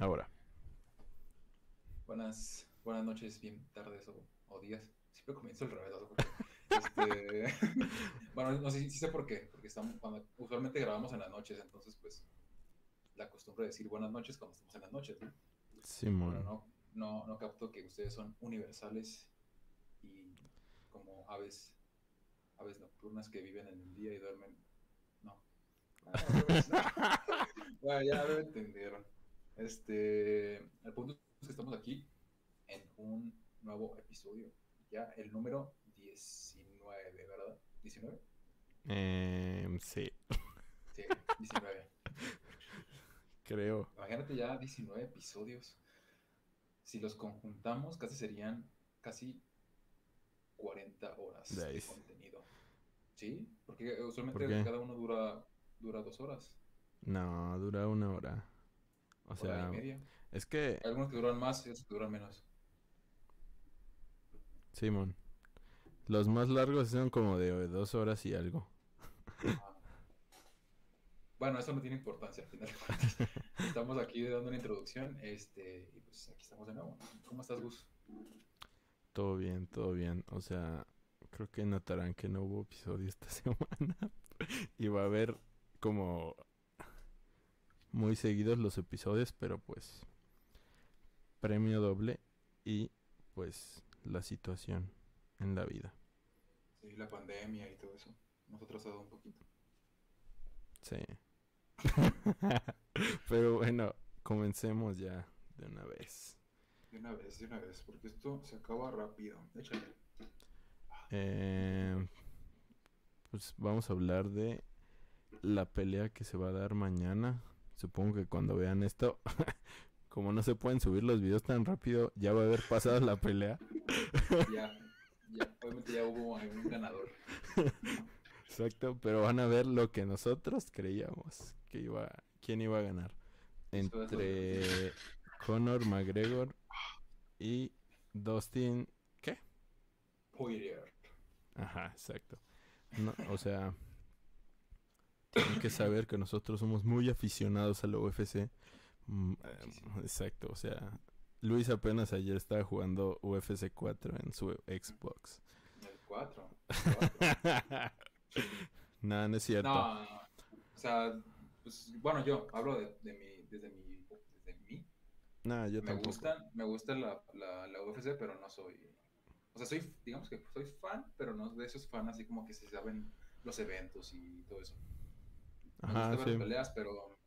Ahora. Buenas, buenas noches, bien tardes o, o días. Siempre comienzo el revés. ¿no? Este... bueno, no sé si sé por qué, porque estamos, cuando, usualmente grabamos en las noches, entonces pues la costumbre de decir buenas noches cuando estamos en las noches, ¿no? Simón. Pero no, no, no capto que ustedes son universales y como aves, aves nocturnas que viven en el día y duermen. No. Ah, bueno, ya lo entendieron. Este, el punto es que estamos aquí en un nuevo episodio. Ya el número 19, ¿verdad? ¿19? Eh, sí, Sí, 19. creo. Imagínate ya 19 episodios. Si los conjuntamos, casi serían casi 40 horas de contenido. ¿Sí? Porque usualmente cada uno dura, dura dos horas. No, dura una hora. O sea, es que, Hay algunos que duran más y otros que duran menos. Simón, los más largos son como de dos horas y algo. Ah. Bueno, eso no tiene importancia al final de cuentas. Estamos aquí dando una introducción, este, y pues aquí estamos de nuevo. ¿Cómo estás, Gus? Todo bien, todo bien. O sea, creo que notarán que no hubo episodio esta semana. y va a haber como muy seguidos los episodios, pero pues premio doble y pues la situación en la vida. Sí, la pandemia y todo eso. Nos ha atrasado un poquito. Sí. pero bueno, comencemos ya de una vez. De una vez, de una vez, porque esto se acaba rápido. Échale. Eh, pues vamos a hablar de la pelea que se va a dar mañana. Supongo que cuando vean esto, como no se pueden subir los videos tan rápido, ya va a haber pasado la pelea. Ya, ya, obviamente ya hubo algún ganador. Exacto, pero van a ver lo que nosotros creíamos que iba, quién iba a ganar. Entre Conor McGregor y Dustin, ¿qué? Poirier. Ajá, exacto. No, o sea, tienen que saber que nosotros somos muy aficionados a la UFC. Mm, eh, exacto, o sea, Luis apenas ayer estaba jugando UFC 4 en su Xbox. El 4. Nada, no es cierto. No, o sea, pues bueno, yo hablo de, de mi, desde mi, desde mí. Nah, yo me tampoco. gusta, me gusta la, la, la UFC, pero no soy, o sea, soy, digamos que soy fan, pero no de esos fans así como que se saben los eventos y todo eso. Me Ajá, gusta ver sí. las peleas, pero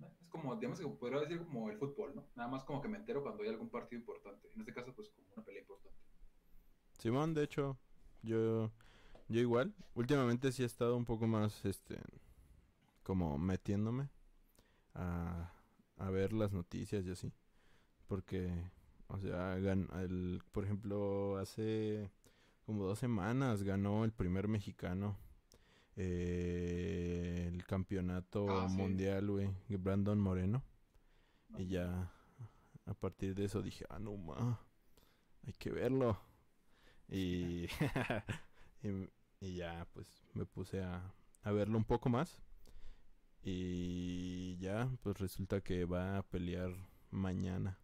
eh, es como, digamos que podría decir como el fútbol, ¿no? Nada más como que me entero cuando hay algún partido importante. En este caso, pues como una pelea importante. Simón, de hecho, yo, yo igual. Últimamente sí he estado un poco más, este, como metiéndome a, a ver las noticias y así. Porque, o sea, gan- el, por ejemplo, hace como dos semanas ganó el primer mexicano eh, el campeonato Ah, mundial, güey, Brandon Moreno. Y ya, a partir de eso dije, ah, no, ma, hay que verlo. Y, y, y ya, pues me puse a, a verlo un poco más. Y ya, pues resulta que va a pelear mañana.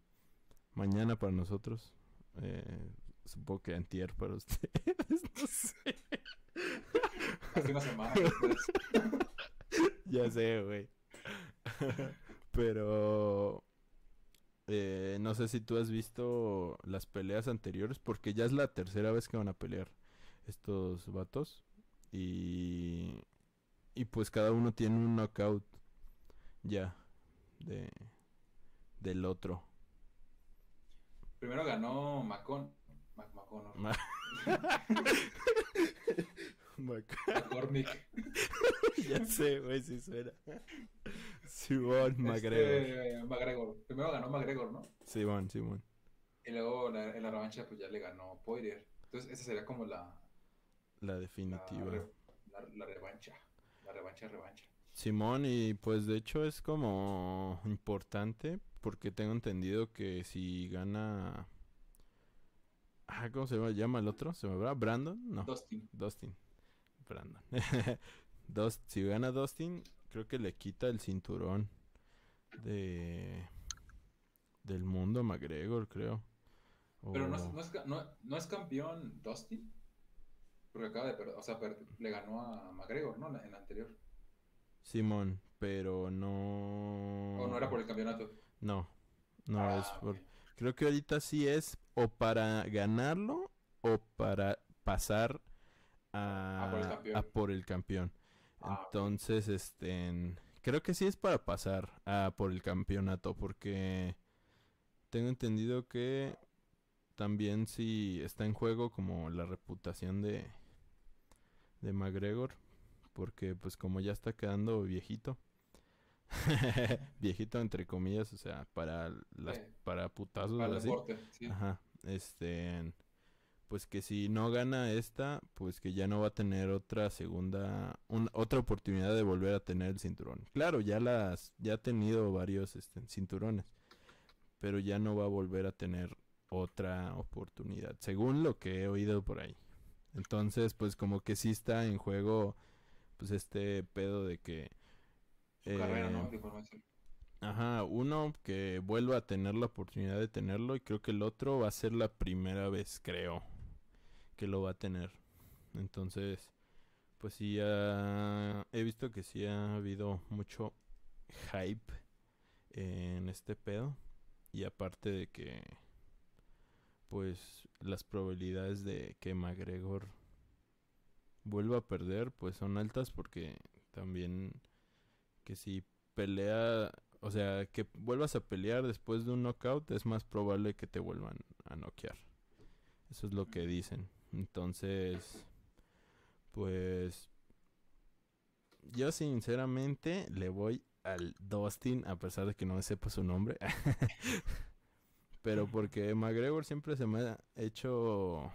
Mañana para nosotros. Eh, supongo que antier para ustedes, no sé. Hace una semana después. Ya sé, güey. Pero eh, no sé si tú has visto las peleas anteriores, porque ya es la tercera vez que van a pelear estos vatos. Y, y pues cada uno tiene un knockout ya de del otro. Primero ganó Macon. Mac McConnor. Ma- Mac- McCormick. ya sé, güey, si suena. Simón McGregor. Este, McGregor. Primero ganó McGregor, ¿no? Simón, Simón. Y luego la- en la revancha pues ya le ganó Poirier. Entonces esa sería como la, La la, definitiva. re- la- la revancha. La revancha, revancha. Simón, y pues de hecho es como importante porque tengo entendido que si gana... Ah, ¿cómo se llama? el otro? ¿Se me va? ¿Brandon? No, Dustin. Dustin. Brandon. Dust, si gana Dustin, creo que le quita el cinturón de... del mundo, McGregor, creo. Pero no es, no, es, no- no es campeón Dustin. Porque acaba de perder. O sea, per- le ganó a McGregor, ¿no? En la anterior. Simón, pero no. O no era por el campeonato. No, no Ah, es por. Creo que ahorita sí es o para ganarlo o para pasar a, Ah, por el campeón. a por el campeón. Ah. Entonces, este, creo que sí es para pasar a por el campeonato, porque tengo entendido que también sí está en juego como la reputación de de McGregor, porque pues como ya está quedando viejito. viejito entre comillas, o sea, para las Sí. para putazos Para así. deporte, sí. Ajá, este, pues que si no gana esta, pues que ya no va a tener otra segunda, un- otra oportunidad de volver a tener el cinturón. Claro, ya las, ya ha tenido varios este, cinturones, pero ya no va a volver a tener otra oportunidad, según lo que he oído por ahí. Entonces, pues como que sí está en juego, pues este pedo de que Su carrera, ¿no? eh, De información. Ajá, uno que vuelva a tener la oportunidad de tenerlo y creo que el otro va a ser la primera vez, creo, que lo va a tener. Entonces, pues sí, ha- he visto que sí ha habido mucho hype en este pedo y aparte de que, pues las probabilidades de que McGregor vuelva a perder, pues son altas porque también que si pelea, o sea, que vuelvas a pelear después de un knockout, es más probable que te vuelvan a noquear. Eso es lo que dicen. Entonces, pues yo sinceramente le voy al Dustin, a pesar de que no me sepa su nombre. Pero porque McGregor siempre se me ha hecho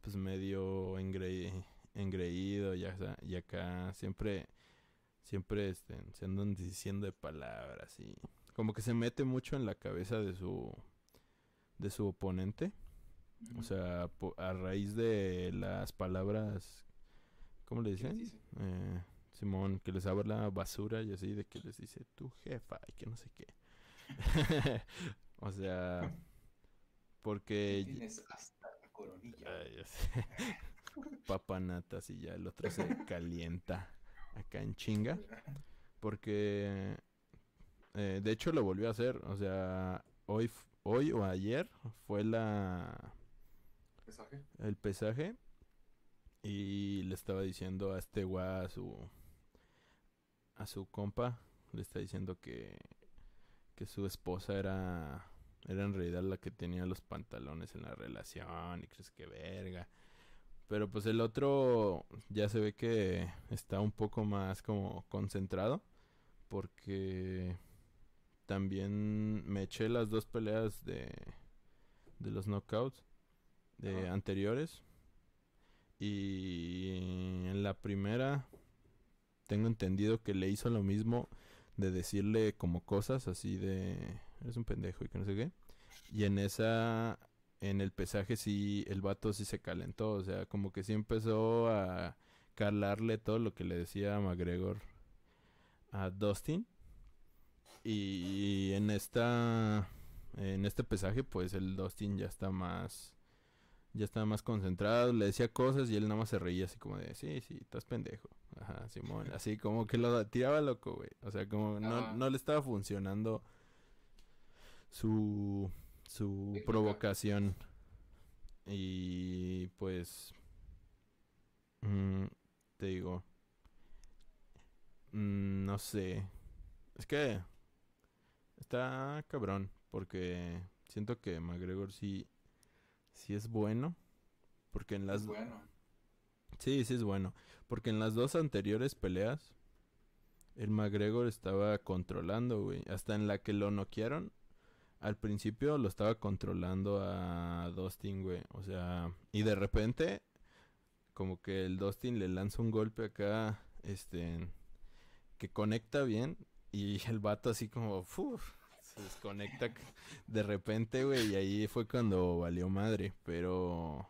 pues medio engre- engreído y, y acá siempre siempre este, se andan diciendo de palabras y como que se mete mucho en la cabeza de su de su oponente. O sea a raíz de las palabras cómo le ¿Qué les dicen dice? Eh, Simón que les habla basura y así de que les dice tu jefa y que no sé qué. O sea porque Tienes hasta la coronilla. Papanatas y ya el otro se calienta acá en chinga. Porque eh, de hecho lo volvió a hacer. O sea, hoy, hoy o ayer fue la ¿Pesaje? el pesaje. Y le estaba diciendo a este gua a su a su compa. Le está diciendo que, que su esposa era era en realidad la que tenía los pantalones en la relación. Y crees que verga. Pero pues el otro ya se ve que está un poco más como concentrado. Porque también me eché las dos peleas de, de los knockouts de anteriores. Y en la primera tengo entendido que le hizo lo mismo de decirle como cosas así de eres un pendejo y que no sé qué. Y en esa en el pesaje sí el vato sí se calentó, o sea, como que sí empezó a calarle todo lo que le decía McGregor a Dustin. Y en esta en este pesaje pues el Dustin ya está más ya estaba más concentrado, le decía cosas y él nada más se reía así como de, sí, sí, estás pendejo. Ajá, Simón, así como que lo tiraba loco, güey. O sea, como no, no le estaba funcionando su, su Técnica. provocación. Y pues, mm, te digo, mm, no sé. Es que está cabrón, porque siento que McGregor sí, sí es bueno. Porque en las... Es bueno. Sí, sí es bueno. Porque en las dos anteriores peleas, el McGregor estaba controlando, güey. Hasta en la que lo noquearon, al principio lo estaba controlando a Dustin, güey. O sea, y de repente, como que el Dustin le lanza un golpe acá, este, que conecta bien. Y el vato así como, ¡fuf! se desconecta de repente, güey. Y ahí fue cuando valió madre. Pero...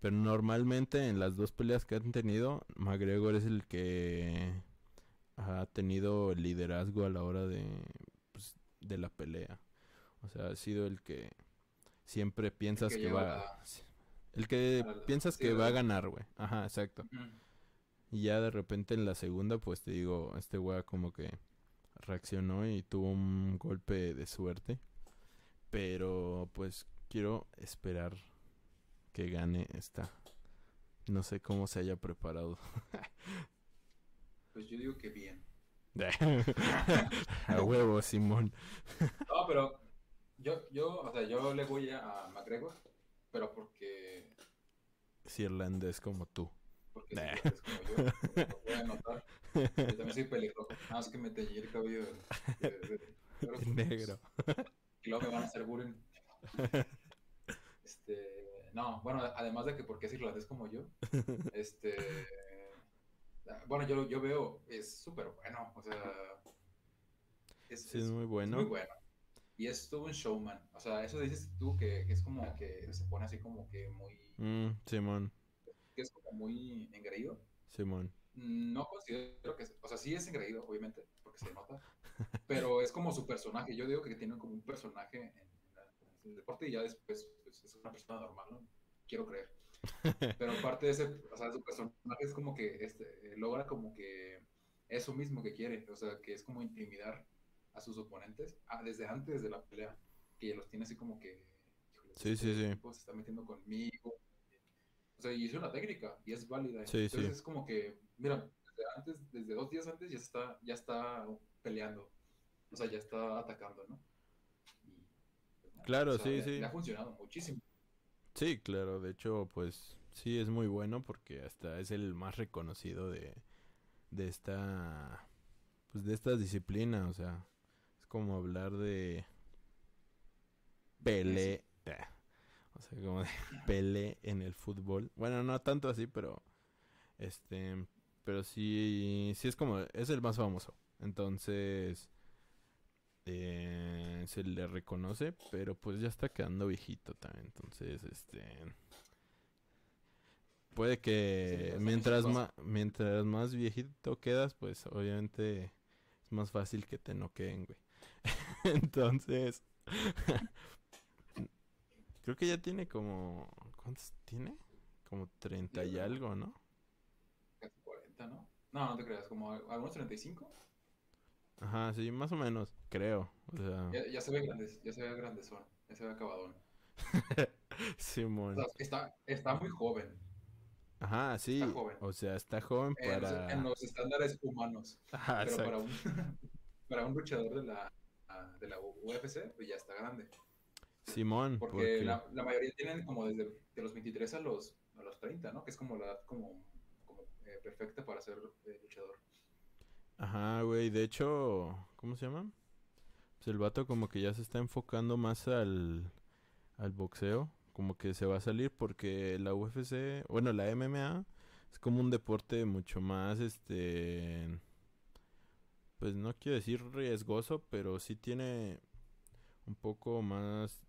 Pero normalmente en las dos peleas que han tenido, McGregor es el que ha tenido el liderazgo a la hora de, pues, de la pelea. O sea, ha sido el que siempre piensas que va... la- El que a piensas que va a ganar, güey. Ajá, exacto. Y ya de repente en la segunda, pues te digo, este güey como que reaccionó y tuvo un golpe de suerte. Pero pues quiero esperar que gane esta. No sé cómo se haya preparado. Pues yo digo que bien. a huevo, Simón. No, pero yo, yo, o sea, yo le voy a McGregor, pero porque, Si irlandés como tú. porque Nah. es como yo, lo voy a. Yo también soy pelirrojo, nada más que me teñí el cabello de, de- de- de- Negro. Y luego me van a hacer bullying. Este, no, bueno, además de que porque es irlandés como yo, este, bueno, yo, yo veo, es súper bueno, o sea, es, Sí, es es- muy es bueno. muy bueno. Y es todo un showman, o sea, eso dices tú que, que es como que se pone así como que muy, Mm, Simón, que es como muy engreído. Simón. No considero que, o sea, sí es engreído, obviamente, porque se nota, pero es como su personaje. Yo digo que tiene como un personaje en, la- en el deporte y ya después pues, es una persona normal, ¿no? Quiero creer. Pero parte de ese, o sea, su personaje es como que este, logra como que eso mismo que quiere, o sea, que es como intimidar a sus oponentes desde antes de la pelea, que los tiene así como que, híjole, Sí, este sí, sí. se está metiendo conmigo. O sea, y es una técnica y es válida. Sí, Entonces sí. es como que, mira, desde antes, desde dos días antes ya está, ya está peleando. O sea, ya está atacando, ¿no? Y, pues, Claro, o sea, sí, le- sí. Le ha funcionado muchísimo. Sí, claro, de hecho, pues sí es muy bueno porque hasta es el más reconocido de, de esta, pues de esta disciplina, o sea, es como hablar de Pelé, o sea, como de Pelé en el fútbol. Bueno, no tanto así, pero este, pero sí, sí es como, es el más famoso, entonces eh, se le reconoce, pero pues ya está quedando viejito también. Entonces, este. Puede que bastante mientras más, mientras más viejito quedas, pues obviamente es más fácil que te noqueen, güey. Entonces, creo que ya tiene como. ¿Cuántos tiene? Como 30 y algo, ¿no? Casi 40, ¿no? No, no te creas, como algunos 35. Ajá, sí, más o menos, creo. O sea, Ya, ya se ve grandes, ya se ve grandezón, ya se ve acabadón. O Simón. sea, está, está muy joven Ajá, sí. joven. O sea, está joven en, los- para. en los estándares humanos. Ajá, Pero para un, para un luchador de la, de la UFC, pues ya está grande. Simón, Porque porque la, la mayoría tienen como desde de los 23 a los, a los 30, ¿no? Que es como la edad como, como eh, perfecta para ser eh, luchador. Ajá, güey, de hecho, ¿cómo se llama? Pues el vato como que ya se está enfocando más al, al boxeo, como que se va a salir porque la UFC, bueno, la MMA es como un deporte mucho más, este, pues no quiero decir riesgoso, pero sí tiene un poco más,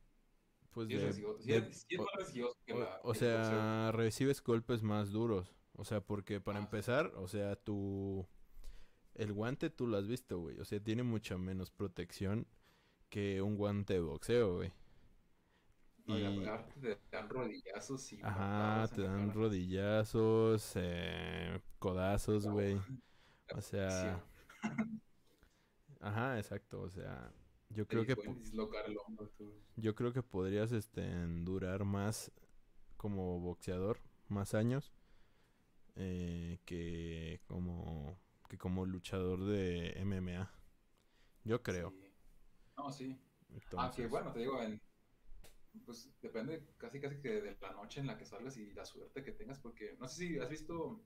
pues Sí es de, sí es- sí es o- más riesgoso que o, la- sea, recibes golpes más duros. O sea, porque para Ah, empezar, o sea, tu... El guante tú lo has visto, güey. O sea, tiene mucha menos protección que un guante de boxeo, güey. No, y te dan rodillazos y Ajá, te dan rodillazos, eh, codazos, güey. O sea. Ajá, exacto. O sea, yo creo que... Yo creo que podrías este, durar más como boxeador, más años, eh, que como que como luchador de MMA. Yo creo. Sí. No, sí. Entonces, Aunque bueno, te digo, en, pues depende casi casi que de la noche en la que salgas y la suerte que tengas, porque no sé si has visto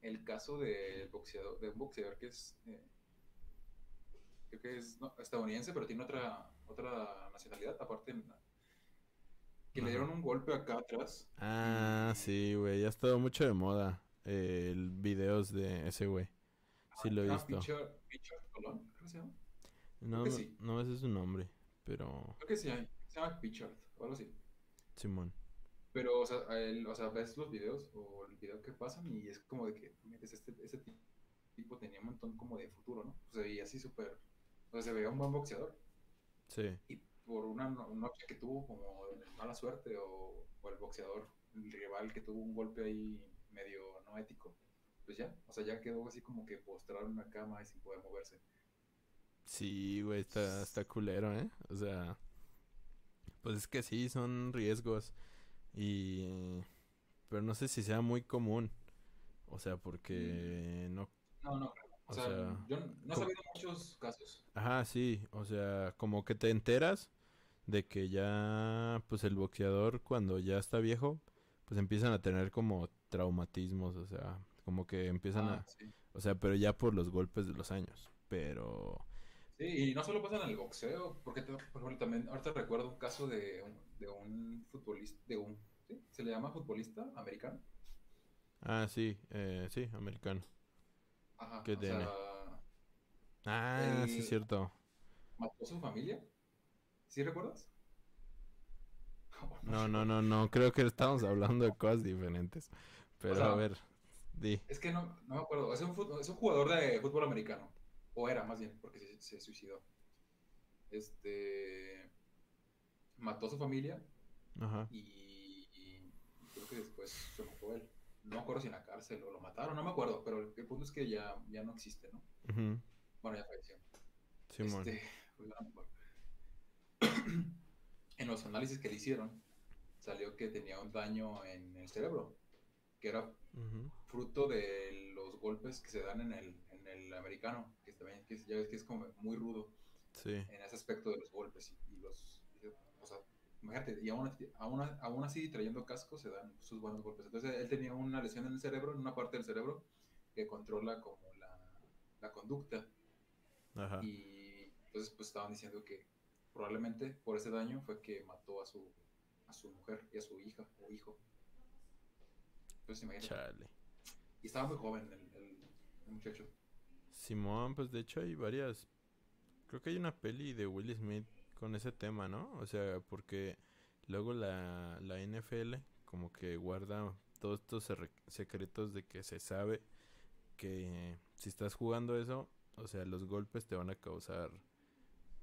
el caso del boxeador, de un boxeador que es, eh, creo que es no, estadounidense, pero tiene otra, otra nacionalidad, aparte, que le dieron un golpe acá atrás. Ah, sí, güey. Ya ha estado mucho de moda eh, el videos de ese güey. Sí lo he Ah, visto. Pitcher, Pitcher Colón, creo que se llama. No, sí. no ese es su nombre, pero Creo que sí, se llama Pitcher o algo así. Simón. Pero, o sea, él- o sea, ves los videos o el video que pasan y es como de que metes este, ese tipo tenía un montón como de futuro, ¿no? O sea, y así súper, o sea, se veía un buen boxeador. Sí. Y por una no- noche que tuvo como mala suerte o, o el boxeador, el rival que tuvo un golpe ahí medio no ético, pues ya, o sea, ya quedó así como que postrado en una cama y sin poder moverse. Sí, güey, está, está culero, ¿eh? O sea, pues es que sí, son riesgos. Y... Pero no sé si sea muy común. O sea, porque no... No, no, creo. O, O sea, sea, yo no no he sabido muchos casos. Ajá, sí, o sea, como que te enteras de que ya, pues el boxeador cuando ya está viejo, pues empiezan a tener como traumatismos, o sea, como que empiezan Ah, a... sí. O sea, pero ya por los golpes de los años. Pero... Sí, y no solo pasa en el boxeo, porque te- por ejemplo también, ahorita recuerdo un caso de un, de un futbolista, de un, ¿sí? ¿Se le llama futbolista americano? Ah, sí, eh, sí, americano. Ajá, ¿Qué o tiene? sea, Ah, sí, es cierto. mató a su familia, ¿sí recuerdas? No, no, no, no, creo que estamos hablando de cosas diferentes. Pero sea, a ver, di. Es que no, no me acuerdo, es un, es un jugador de fútbol americano, o era más bien, porque se, se suicidó. Este, mató a su familia Ajá. y, y creo que después se mató él. No me acuerdo si en la cárcel o lo mataron, no me acuerdo, pero el, el punto es que ya, ya no existe, ¿no? Bueno, ya falleció. Simón. Este, pues, en los análisis que le hicieron, salió que tenía un daño en el cerebro, que era fruto de los golpes que se dan en el, en el americano, que también que ya ves que es como muy rudo Sí. en ese aspecto de los golpes y, y los, imagínate, y aún, así- aún, aún así trayendo casco se dan sus buenos golpes. Entonces él tenía una lesión en el cerebro, en una parte del cerebro que controla como la, la conducta Ajá. y entonces pues estaban diciendo que probablemente por ese daño fue que mató a su, a su mujer y a su hija o hijo. Entonces imagínate. Chale. Y estaba muy joven el, el- el muchacho. Simón, pues de hecho hay varias. Creo que hay una peli de Will Smith con ese tema, ¿no? O sea, porque luego la, la NFL como que guarda todos estos secretos de que se sabe que si estás jugando eso, o sea, los golpes te van a causar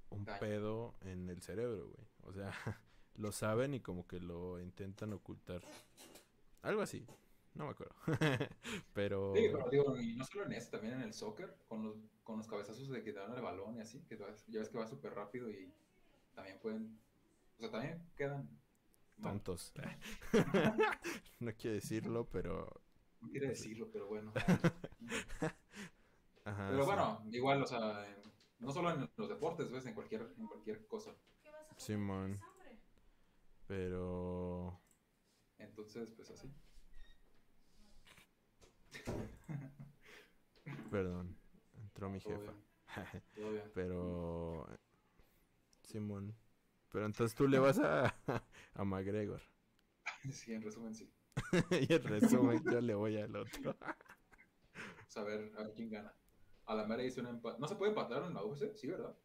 un Daño. pedo en el cerebro, güey. O sea, lo saben y como que lo intentan ocultar. Algo así. No me acuerdo. Pero... Sí, pero digo, y no solo en eso, también en el soccer, con los, con los cabezazos de que te dan el balón y así, que vas- ya ves que va súper rápido y también pueden, o sea, también quedan mal. tontos. no quiero decirlo, pero... No quiere decirlo, pero bueno. Ajá, pero sí. bueno, igual, o sea, en- no solo en los deportes, ves, en cualquier, en cualquier cosa. Simón. Pero... Entonces, pues así. Perdón. Entró mi Todo jefa. bien, todo bien. pero... Simón. Pero entonces tú le vas a, a McGregor. Sí, en resumen, sí. y en resumen yo le voy al otro. A ver, a ver quién gana. A la mera hice un empate. ¿No se puede empatar en la UFC? Sí, ¿verdad?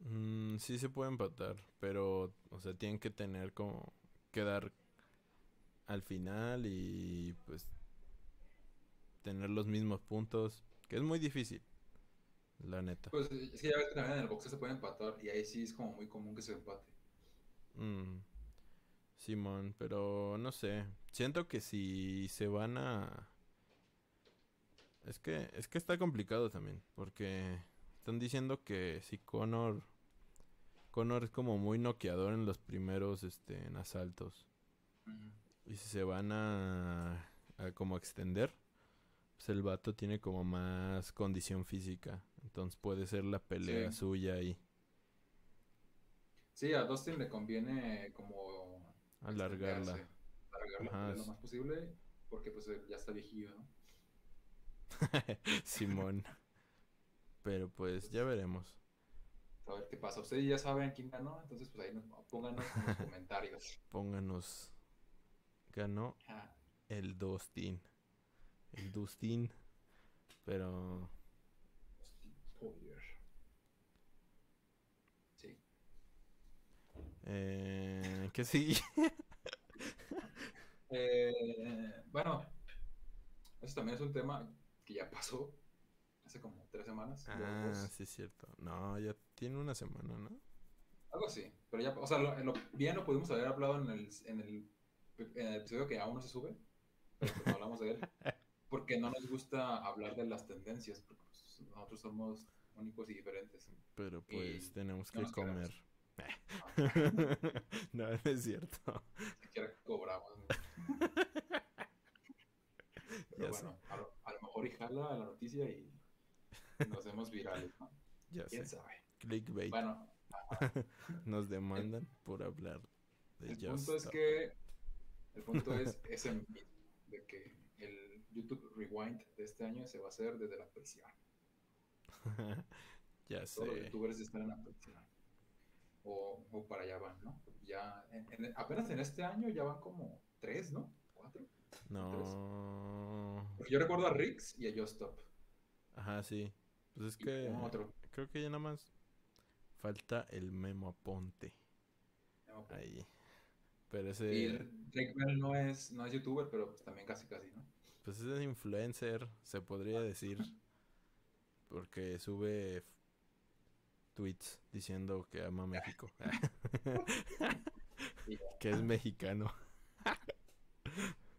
Mm, sí se puede empatar, pero, o sea, tienen que tener como quedar al final y pues tener los mismos puntos, que es muy difícil, la neta. Pues es que ya ves que también en el boxeo se puede empatar y ahí sí es como muy común que se empate. Mm, Simón, pero no sé, siento que si se van a... Es que, es que está complicado también, porque están diciendo que si Conor... Conor es como muy noqueador en los primeros este, en asaltos. Y si se van a, a como extender, pues el vato tiene como más condición física. Entonces puede ser la pelea Sí. suya ahí. Sí, a Dustin le conviene como Alargarla. extenderse, alargar la Ajá, pelea es- lo más posible porque pues ya está viejillo, ¿no? Simón. Pero pues ya veremos. A ver qué pasa. Ustedes ya saben quién ganó, entonces pues ahí nos, pónganos en los comentarios. Pónganos. Ganó Ah, el Dustin. El Dustin. Pero... Sí. Eh, ¿Qué sigue? Eh, bueno, eso también es un tema que ya pasó hace como tres semanas. Ah, dos. sí es cierto. No, ya tiene una semana, ¿no? Algo así. Pero ya, o sea, lo, lo- bien lo pudimos haber hablado en el, en el, en el episodio que aún no se sube. Pero pues no hablamos de él. Porque no nos gusta hablar de las tendencias. Porque pues, nosotros somos únicos y diferentes. Pero pues Y tenemos que comer. no, no es cierto. Siquiera cobramos. ¿no? Pero Ya bueno, a lo, a lo mejor y jala la noticia y nos hacemos virales, ¿no? Ya ¿Quién sé. sabe? Clickbait. Bueno, Nos demandan por hablar de el Just punto es que el punto es ese de que el YouTube Rewind de este año se va a hacer desde la prisión. ya Todos los sé. youtubers están en la prisión. O, o para allá van, ¿no? Ya en- en- apenas en este año ya van como tres, ¿no? Cuatro. No. Yo recuerdo a Rix y a Just Stop. Ajá, sí. Pues es Y que otro. creo que ya nada más falta el Memo Aponte ahí. Pero Y ese, Drake Bell no es, no es youtuber, pero pues también casi casi, ¿no? pues es influencer, se podría decir. Porque sube tweets diciendo que ama México. Que es mexicano.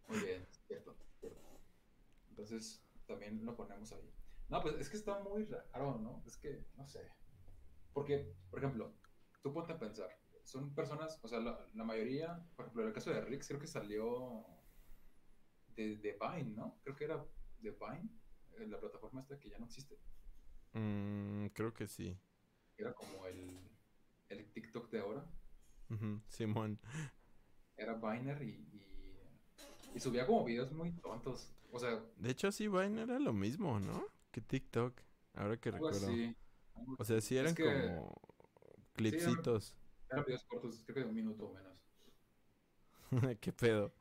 muy bien, cierto, cierto. Entonces, también lo ponemos ahí. No, pues es que está muy raro, ¿no? Es que, no sé. Porque, por ejemplo, tú ponte a pensar. Son personas, o sea, la, la mayoría, por ejemplo, en el caso de Rix, creo que salió de, de Vine, ¿no? Creo que era de Vine, eh, la plataforma esta que ya no existe. Mm, creo que sí. Era como el, el TikTok de ahora. Simón. Era Viner y, y, y subía como videos muy tontos. O sea, De hecho, sí, Vine era lo mismo, ¿no? Que TikTok. Ahora que algo recuerdo. así. algo O sea, sí eran que como clipsitos. Eran videos cortos, creo que de un minuto o menos. ¿Qué pedo?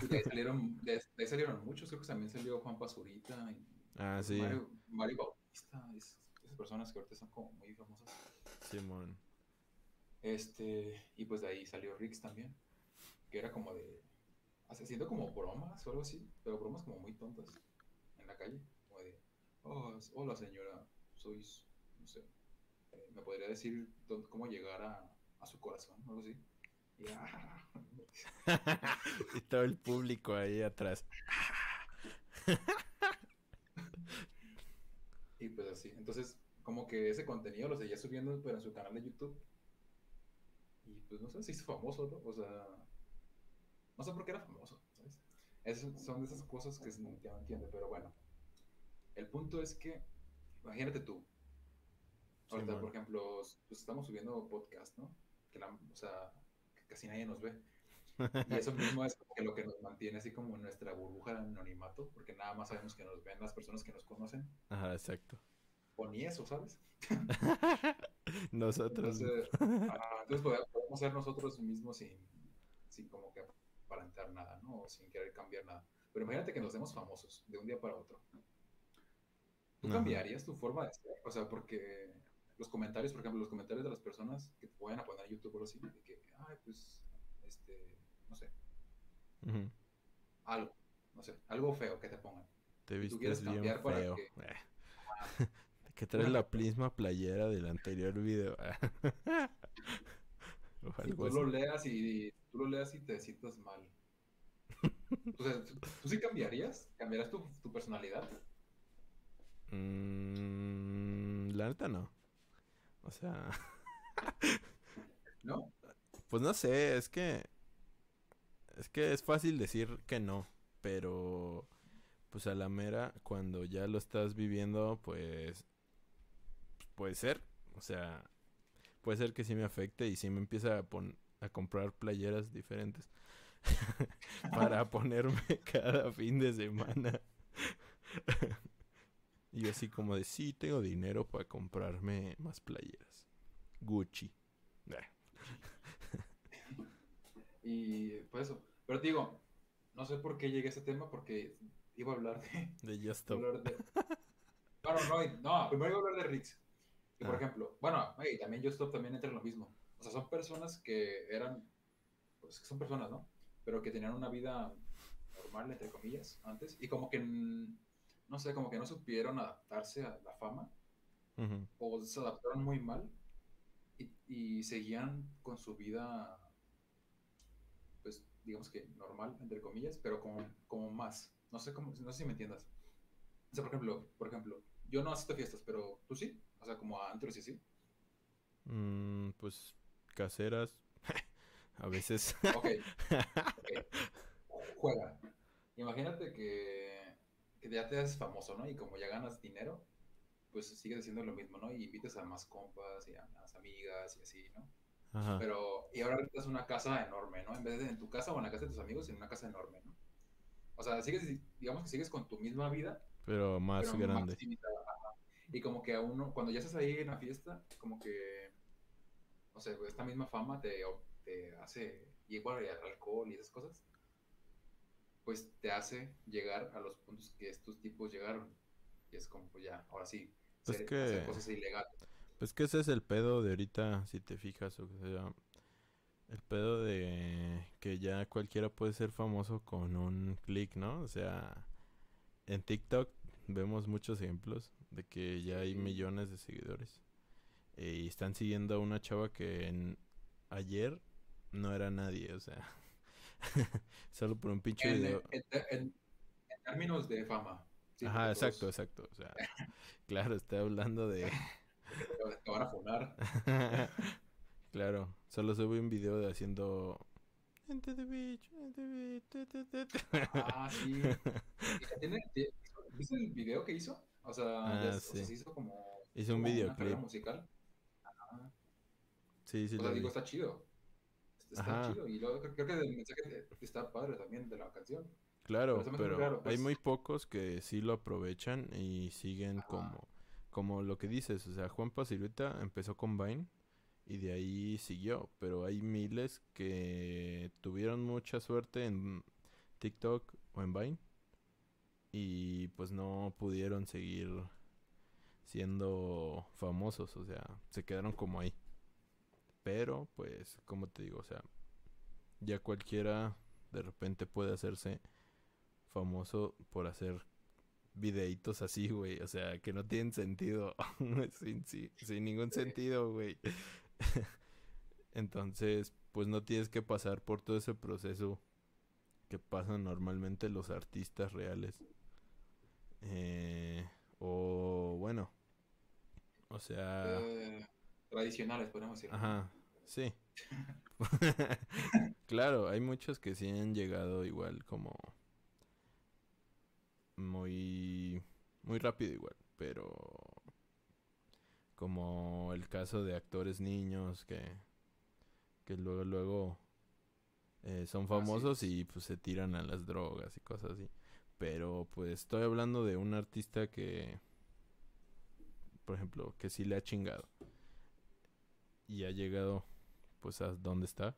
De ahí salieron, de, de ahí salieron muchos, creo que también salió Juan Pazurita y Ah, sí, Mario, Mario Bautista, es- esas personas que ahorita son como muy famosas. Simón. Este, y pues de ahí salió Rix también, que era como de, haciendo como bromas o algo así, pero bromas como muy tontas en la calle, como de, oh, hola señora, sois, no sé, eh, me podría decir dónde- cómo llegar a, a su corazón o algo así. Y, ah, y todo el público ahí atrás. y pues así, entonces como que ese contenido lo seguía subiendo pero en su canal de YouTube. Y pues no sé, se hizo famoso, ¿no? O sea, no sé por qué era famoso, ¿sabes? Esas son de esas cosas que no entiende, pero bueno. El punto es que, imagínate tú, ahorita, por ejemplo, pues estamos subiendo podcast, ¿no? Que la, o sea, que casi nadie nos ve. Y eso mismo es como que lo que nos mantiene así como en nuestra burbuja de anonimato, porque nada más sabemos que nos ven las personas que nos conocen, Ajá, exacto. o ni eso, ¿sabes? Nosotros. Entonces, ah, entonces podemos podemos ser nosotros mismos sin, sin como que aparentar nada, ¿no? O sin querer cambiar nada. Pero imagínate que nos demos famosos de un día para otro. ¿Tú Ajá. cambiarías tu forma de ser? O sea, porque los comentarios, por ejemplo, los comentarios de las personas que te vayan a poner en YouTube o así, de que, ay, pues, este, no sé, algo, no sé, algo feo que te pongan. Te quieres bien cambiar para feo. que- Eh. que traes la misma playera del anterior video. algo tú lo leas y tú lo leas y te sientas mal. O sea, ¿tú, tú sí cambiarías? ¿Cambiarías tu, tu personalidad? Mm, la neta no. O sea, ¿No? pues no sé, es que es que es fácil decir que no, pero pues a la mera cuando ya lo estás viviendo, pues puede ser, o sea, puede ser que sí me afecte y sí me empieza a pon- a comprar playeras diferentes para ponerme cada fin de semana. y yo así como de sí tengo dinero para comprarme más playeras. Gucci. Y pues eso. Pero te digo, no sé por qué llegué a ese tema, porque iba a hablar de... De Just hablar de... Bueno, no, y- no, primero iba a hablar de. Y por Ah. ejemplo, bueno, hey, también Just Stop también entra en lo mismo. O sea, son personas que eran, pues que son personas, ¿no? Pero que tenían una vida normal, entre comillas, antes. Y como que, no sé, como que no supieron adaptarse a la fama. O se adaptaron muy mal y seguían con su vida, digamos que normal, entre comillas, pero como, como más. No sé, cómo, no sé si me entiendas. O sea, por ejemplo, por ejemplo, yo no asisto a fiestas, pero tú sí. O sea, como a antros y así. Mm, pues caseras. a veces. Ok. ok. Juega. Imagínate que, que ya te haces famoso, ¿no? Y como ya ganas dinero, pues sigues haciendo lo mismo, ¿no? Y invitas a más compas y a más amigas y así, ¿no? Ajá. Pero, y ahora rentas una casa enorme, ¿no? En vez de en tu casa o en la casa de tus amigos, en una casa enorme, ¿no? O sea, sigues, digamos que sigues con tu misma vida, Pero más pero grande. más. Y como que a uno, cuando ya estás ahí en la fiesta, como que, no sé, esta misma fama te, te hace, y igual el alcohol y esas cosas, pues te hace llegar a los puntos que estos tipos llegaron. Y es como, pues ya, ahora sí, Pues ser- que- hacer cosas ilegales. Pues que ese es el pedo de ahorita, si te fijas, o sea, el pedo de que ya cualquiera puede ser famoso con un clic, ¿no? O sea, en TikTok vemos muchos ejemplos de que ya hay millones de seguidores. eh, y están siguiendo a una chava que en- ayer no era nadie, o sea, solo por un pinche En, video. en- términos de fama. sí, Ajá, exacto, todos exacto, o sea, claro, estoy hablando de... Te van a funar. Claro, solo sube un video de haciendo the beach, into the beach. Ah, sí. ¿Viste el video que hizo? O sea, Ah, ya o sea, se hizo como, Hizo un videoclip. musical. Ajá. Sí, sí o sea, vi. digo, está chido. Está Ajá. chido. Y luego creo, creo que el mensaje está padre también de la canción. Claro, pero raro, hay pues. muy pocos que sí lo aprovechan y siguen Ajá. como como lo que dices, o sea, Juan Pasilueta empezó con Vine y de ahí siguió, pero hay miles que tuvieron mucha suerte en TikTok o en Vine y pues no pudieron seguir siendo famosos, o sea, se quedaron como ahí. Pero pues, como te digo, o sea, ya cualquiera de repente puede hacerse famoso por hacer videitos así, güey. O sea, que no tienen sentido. sin, sin, sin ningún sentido, güey. Entonces, pues no tienes que pasar por todo ese proceso que pasan normalmente los artistas reales. Eh, o bueno. O sea... Eh, tradicionales, podemos decir. Ajá, sí. claro, hay muchos que sí han llegado igual como muy muy rápido igual, pero como el caso de actores niños que que luego luego eh, son famosos y pues se tiran a las drogas y cosas así. Pero pues estoy hablando de un artista que por ejemplo, que sí le ha chingado y ha llegado pues a donde está,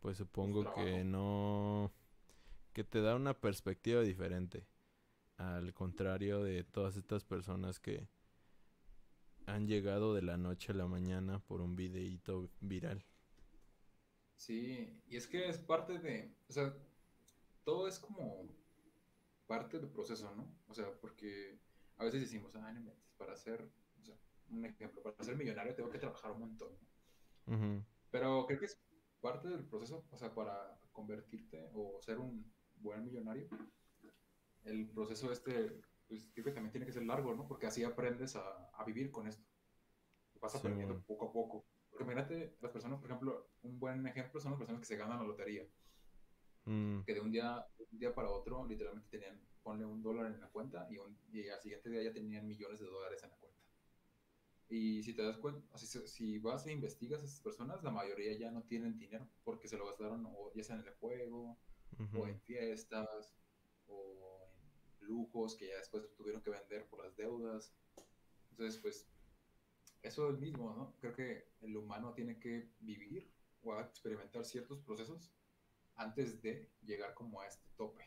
pues supongo que trabajo. no que te da una perspectiva diferente al contrario de todas estas personas que han llegado de la noche a la mañana por un videíto viral. Sí, y es que es parte de, o sea, todo es como parte del proceso, ¿no? O sea, porque a veces decimos, ah, no para ser, o sea, un ejemplo, para ser millonario tengo que trabajar un montón, ¿no? Pero creo que es parte del proceso, o sea, para convertirte o ser un buen millonario, el proceso este, pues creo que también tiene que ser largo, ¿no? Porque así aprendes a, a vivir con esto. Vas Sí, aprendiendo bueno. poco a poco. Porque imagínate, las personas, por ejemplo, un buen ejemplo son las personas que se ganan la lotería, mm, que de un día, un día para otro literalmente tenían, ponle un dólar en la cuenta y, un- y al siguiente día ya tenían millones de dólares en la cuenta. Y si te das cuenta, si, si vas e investigas a esas personas, la mayoría ya no tienen dinero porque se lo gastaron o ya sea en el juego, o en fiestas, o en lujos que ya después tuvieron que vender por las deudas. Entonces, pues, eso es mismo, ¿no? Creo que el humano tiene que vivir o experimentar ciertos procesos antes de llegar como a este tope.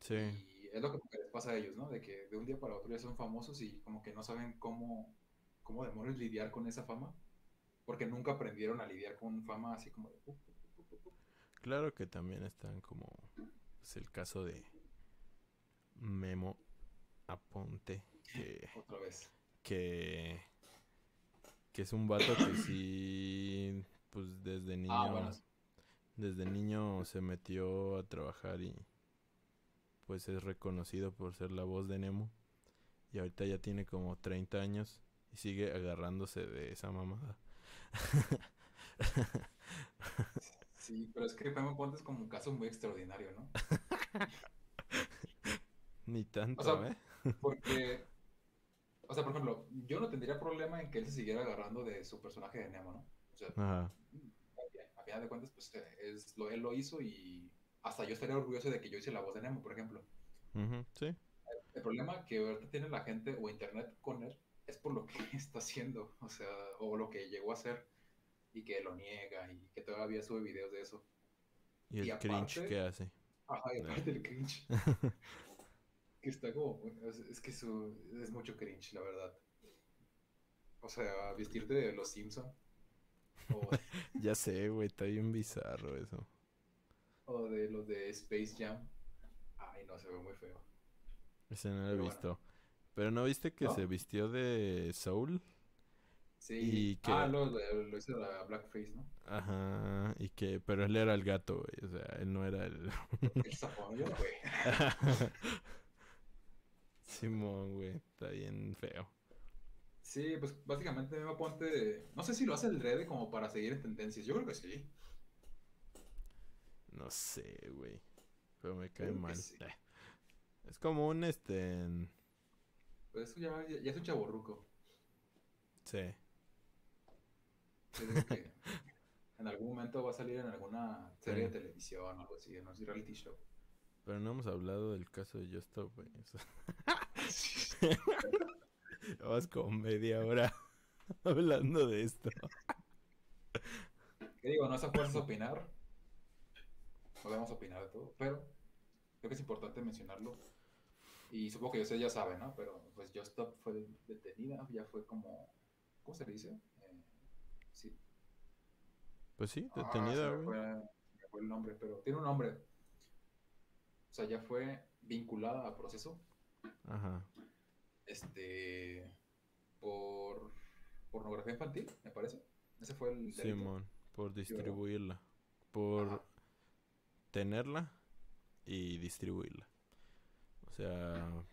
Sí, Y es lo que les pasa a ellos, ¿no? De que de un día para otro ya son famosos y como que no saben cómo, cómo demonios lidiar con esa fama, porque nunca aprendieron a lidiar con fama así como de... "Uh, uh, uh, uh, uh". Claro que también están como pues, el caso de Memo Aponte que Otra vez. que que es un vato que sí, pues desde niño, Ah, bueno. desde niño se metió a trabajar y pues es reconocido por ser la voz de Nemo. Y ahorita ya tiene como 30 años y sigue agarrándose de esa mamada. Sí, pero es que Jaime Ponte es como un caso muy extraordinario, ¿no? Ni tanto, sea, ¿eh? Porque, o sea, por ejemplo, yo no tendría problema en que él se siguiera agarrando de su personaje de Nemo, ¿no? O sea, Ajá. a final de cuentas, pues es lo, él lo hizo y hasta yo estaría orgulloso de que yo hice la voz de Nemo, por ejemplo. Sí. El problema que ahorita tiene la gente o internet con él es por lo que está haciendo, o sea, o lo que llegó a hacer y que lo niega y que todavía sube videos de eso. Y el Y cringe aparte- que hace. Ajá, y aparte el cringe. que está como, es, es que su, es mucho cringe, la verdad. O sea, vestirte de los Simpson o, Ya sé, güey, está bien bizarro eso. o de los de Space Jam. Ay, no, se ve muy feo. Ese no lo he bueno. visto. Pero ¿no viste que ¿No? se vistió de Soul? Sí. Y que- Ah, lo, lo, lo hizo la Blackface, ¿no? Ajá, y que... Pero él era el gato, güey. O sea, él no era el... El yo, güey. Simón, güey, está bien feo. Sí, pues básicamente Memo Ponte, no sé si lo hace el Red como para seguir en tendencias, yo creo que sí. No sé, güey. Pero me cae Creo mal. sí. Eh. Es como un, este... Pues eso ya es un chaborruco. Sí. Que en algún momento va a salir en alguna serie de televisión o algo así, en un reality show. Pero no hemos hablado del caso de Just Stop, güey. Vamos como media hora hablando de esto. ¿Qué digo? No es a fuerzas opinar. Podemos opinar de todo, pero creo que es importante mencionarlo. Y supongo que ustedes ya saben, ¿no? Pero pues Just Stop fue detenida, ya fue como. ¿Cómo se dice? Pues sí, Ah, detenida, me güey. fue, me fue el nombre, pero tiene un nombre. O sea, ya fue vinculada a proceso Ajá. este por pornografía infantil, me parece. Ese fue el. Simón, por distribuirla. Por Ajá. tenerla y distribuirla. O sea...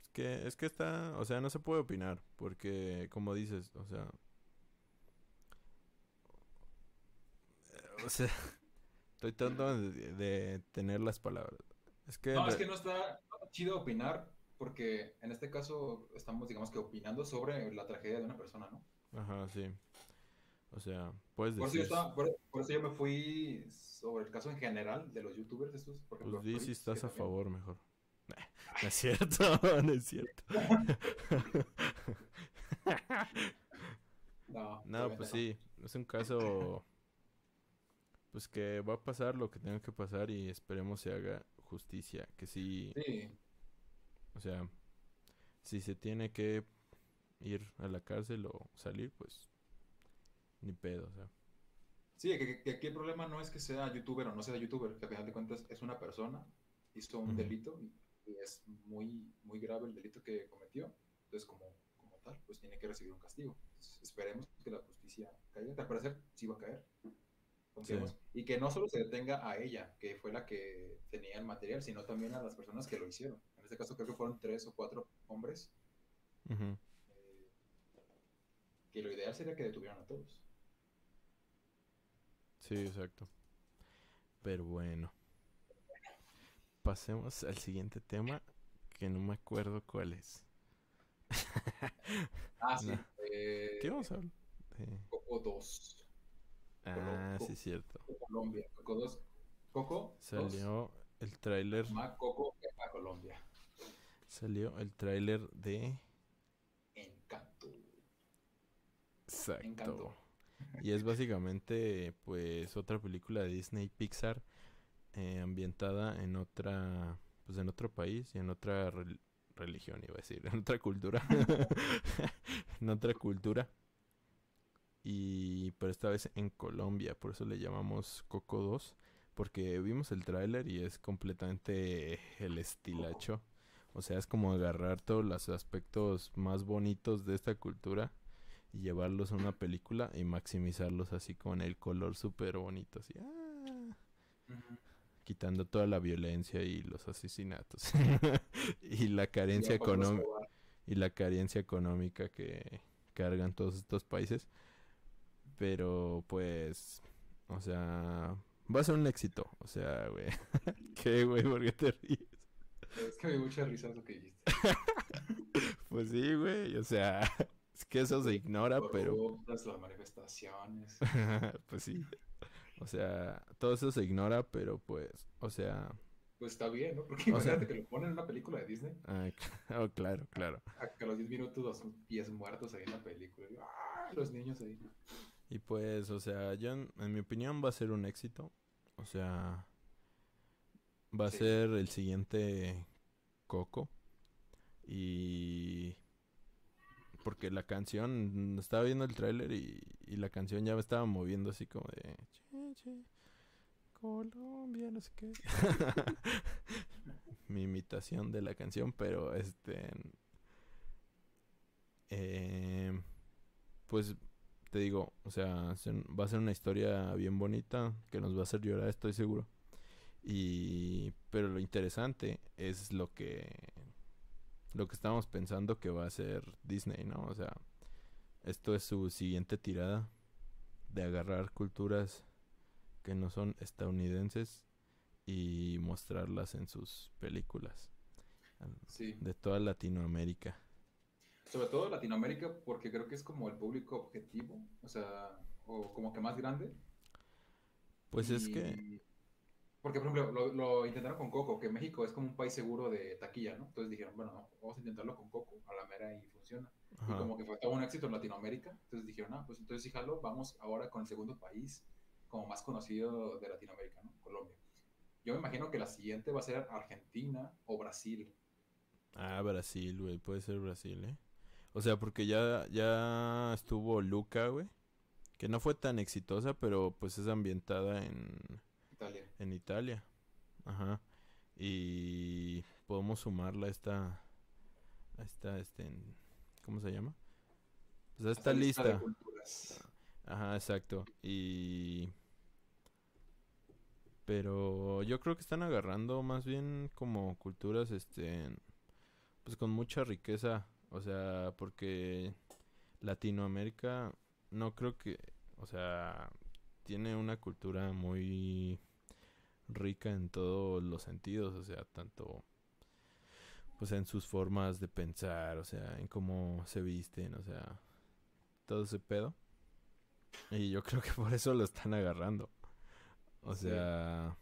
Es que, es que está... O sea, no se puede opinar. Porque, como dices, o sea... O sea... Estoy tratando de, de tener las palabras. Es que... No, es que no está, chido opinar porque en este caso estamos, digamos que opinando sobre la tragedia de una persona, ¿no? Ajá, sí. O sea, puedes Por eso, yo decir... estaba- por, por eso yo me fui sobre el caso en general de los youtubers estos, por ejemplo. Pues di si estás a también- favor mejor. No es cierto, no es cierto. No, No, pues no. sí, es un caso pues que va a pasar lo que tenga que pasar y esperemos se haga justicia, que sí, Sí, o sea, si se tiene que ir a la cárcel o salir, pues ni pedo, o sea. sí, que, que aquí el problema no es que sea youtuber o no sea youtuber, que a final de cuentas es una persona, hizo un delito y, y es muy, muy grave el delito que cometió. Entonces, como, como tal, pues tiene que recibir un castigo. Entonces, esperemos que la justicia caiga, al parecer sí va a caer. Confiemos. Y que no solo se detenga a ella, que fue la que tenía el material, sino también a las personas que lo hicieron. En este caso creo que fueron tres o cuatro hombres, eh, que lo ideal sería que detuvieran a todos. Sí, exacto. Pero bueno. Pasemos al siguiente tema que no me acuerdo cuál es. Ah, sí. No. eh, ¿Qué vamos a hablar? Eh, Coco 2. Ah, Coco. sí, cierto. Colombia. Coco 2. Coco 2. Salió el tráiler, Coco a Colombia. salió el tráiler de Encanto. Exacto. Encanto. Y es básicamente pues otra película de Disney Pixar eh, ambientada en otra pues en otro país y en otra rel- religión iba a decir, en otra cultura. en otra cultura. Y pero esta vez en Colombia, por eso le llamamos Coco 2 porque vimos el tráiler y es completamente el estilacho. O sea, es como agarrar todos los aspectos más bonitos de esta cultura y llevarlos a una película y maximizarlos así con el color súper bonito, así. ah, quitando toda la violencia y los asesinatos y la carencia económica y la carencia económica que cargan todos estos países. Pero pues, o sea, va a ser un éxito. O sea, güey. ¿Qué, güey? ¿Por qué te ríes? Es que me dio mucha risa lo que dijiste. Pues sí, güey. O sea, es que eso se ignora, pero Corruptas, las manifestaciones. pues sí. O sea, todo eso se ignora, pero pues, o sea, Pues está bien, ¿no? Porque O sea- imagínate que lo ponen en una película de Disney. ah, oh, claro, claro. A a los 10 minutos los pies muertos ahí en la película. Y, ¡ah! Los niños ahí. Y pues, o sea, yo en, en mi opinión va a ser un éxito. O sea, va a Sí. ser el siguiente Coco. Y porque la canción, estaba viendo el tráiler y, y la canción ya me estaba moviendo así como de che, che, Colombia, no sé qué. Mi imitación de la canción, pero este eh, pues te digo, o sea, se- va a ser una historia bien bonita que nos va a hacer llorar, estoy seguro. Y pero lo interesante es lo que lo que estamos pensando que va a ser Disney, ¿no? O sea, esto es su siguiente tirada de agarrar culturas que no son estadounidenses y mostrarlas en sus películas Sí. de toda Latinoamérica. Sobre todo Latinoamérica, porque creo que es como el público objetivo. O sea, o como que más grande. Pues es que Porque, por ejemplo, lo, lo intentaron con Coco, que México es como un país seguro de taquilla, ¿no? Entonces dijeron, bueno, no, vamos a intentarlo con Coco, a la mera y funciona. Y como que fue todo un éxito en Latinoamérica. Entonces dijeron, ah, pues entonces sí, jalo, vamos ahora con el segundo país como más conocido de Latinoamérica, ¿no? Colombia. Yo me imagino que la siguiente va a ser Argentina o Brasil. Ah, Brasil, güey, puede ser Brasil, ¿eh? O sea, porque ya, ya estuvo Luca, güey, que no fue tan exitosa, pero pues es ambientada en, Italia. en Italia. Ajá. Y podemos sumarla a esta, a esta, este, ¿cómo se llama? Pues a esta de lista. culturas. Ajá, exacto. Y... Pero yo creo que están agarrando más bien como culturas, este, pues con mucha riqueza. O sea, porque Latinoamérica no creo que, o sea, tiene una cultura muy rica en todos los sentidos. O sea, tanto, pues en sus formas de pensar, o sea, en cómo se visten, o sea, todo ese pedo. Y yo creo que por eso lo están agarrando. O Sí. sea,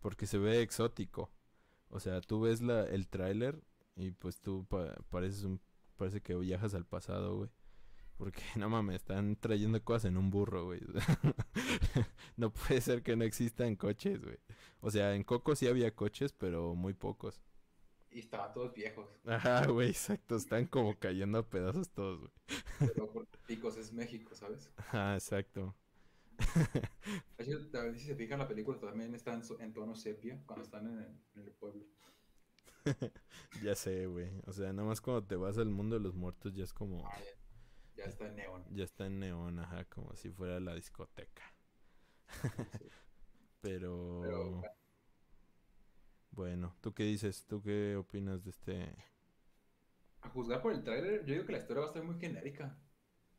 porque se ve exótico. O sea, tú ves la, el tráiler y pues tú pa- pareces un, parece que viajas al pasado, güey. Porque no mames, están trayendo cosas en un burro, güey. no puede ser que no existan coches, güey. O sea, en Coco sí había coches, pero muy pocos. Y estaban todos viejos. Ajá, güey, exacto. Están como cayendo a pedazos todos, güey. Pero por picos es México, ¿sabes? Ajá, exacto. Si se fijan, la película también está en, tono sepia cuando están en el pueblo. Ya sé, güey. O sea, nada más cuando te vas al mundo de los muertos ya es como... Ah, ya, ya está en neón. Ya está en neón, ajá, como si fuera la discoteca. Sí. Pero... Pero bueno, Bueno, ¿tú qué dices? ¿Tú qué opinas de este...? a juzgar por el tráiler, yo digo que la historia va a estar muy genérica.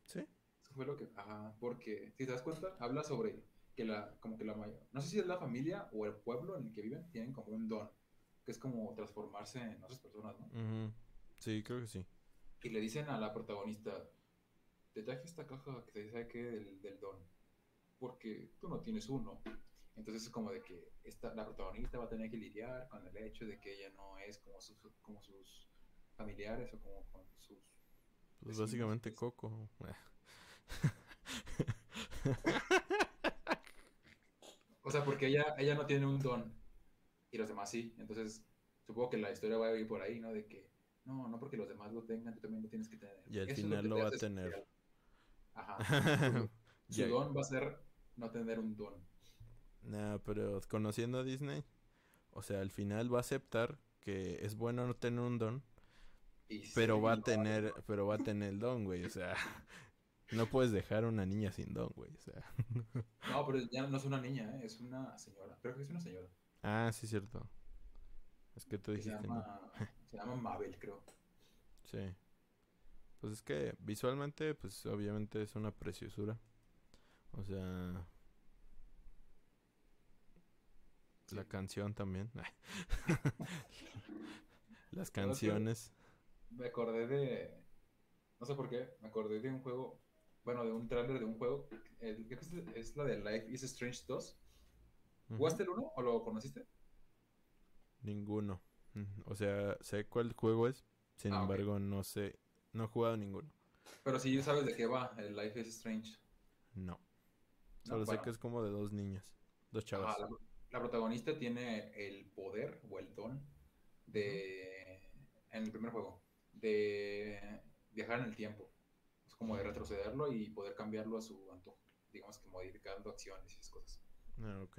¿Sí? Eso fue lo que... Ajá, porque si te das cuenta, habla sobre que la, como que la mayor... No sé si es la familia o el pueblo en el que viven, tienen como un don, que es como transformarse en otras personas, ¿no? Sí, creo que sí. Y le dicen a la protagonista, te traje esta caja que te saque del, del don, porque tú no tienes uno. Entonces es como de que esta, la protagonista va a tener que lidiar con el hecho de que ella no es como sus, como sus familiares o como con sus... Pues básicamente pues. Coco. O sea, porque ella, ella no tiene un don y los demás sí. Entonces supongo que la historia va a ir por ahí, ¿no? De que no, no porque los demás lo tengan, tú también lo tienes que tener. Y al Eso final lo va a tener. especial. Ajá. Su don va a ser no tener un don. Nah, pero conociendo a Disney, o sea, al final va a aceptar que es bueno no tener un don, Y pero sí, va a no, tener, pero va a tener el don, güey, o sea, no puedes dejar a una niña sin don, güey, o sea. No, pero ya no es una niña, ¿eh? es una señora. Creo que es una señora. Ah, sí, cierto. Es que tú que se dijiste, se llama Mabel, creo. Sí. Pues es que visualmente, pues obviamente es una preciosura. O sea, Sí. la canción también. Las canciones. Me acordé de. No sé por qué, me acordé de un juego. Bueno, de un tráiler de un juego. que es, es la de Life is Strange 2. ¿Jugaste el 1 o lo conociste? Ninguno. O sea, sé cuál juego es. Sin Ah, embargo, no sé. No he jugado ninguno. Pero sí sabes de qué va el Life is Strange. No. No, Solo sé bueno. que es como de dos niñas. Dos chavas. Ajá, la, la protagonista tiene el poder o el don de. En el primer juego. De viajar en el tiempo. Es como de retrocederlo y poder cambiarlo a su antojo. Digamos que modificando acciones y esas cosas. Ah, ok.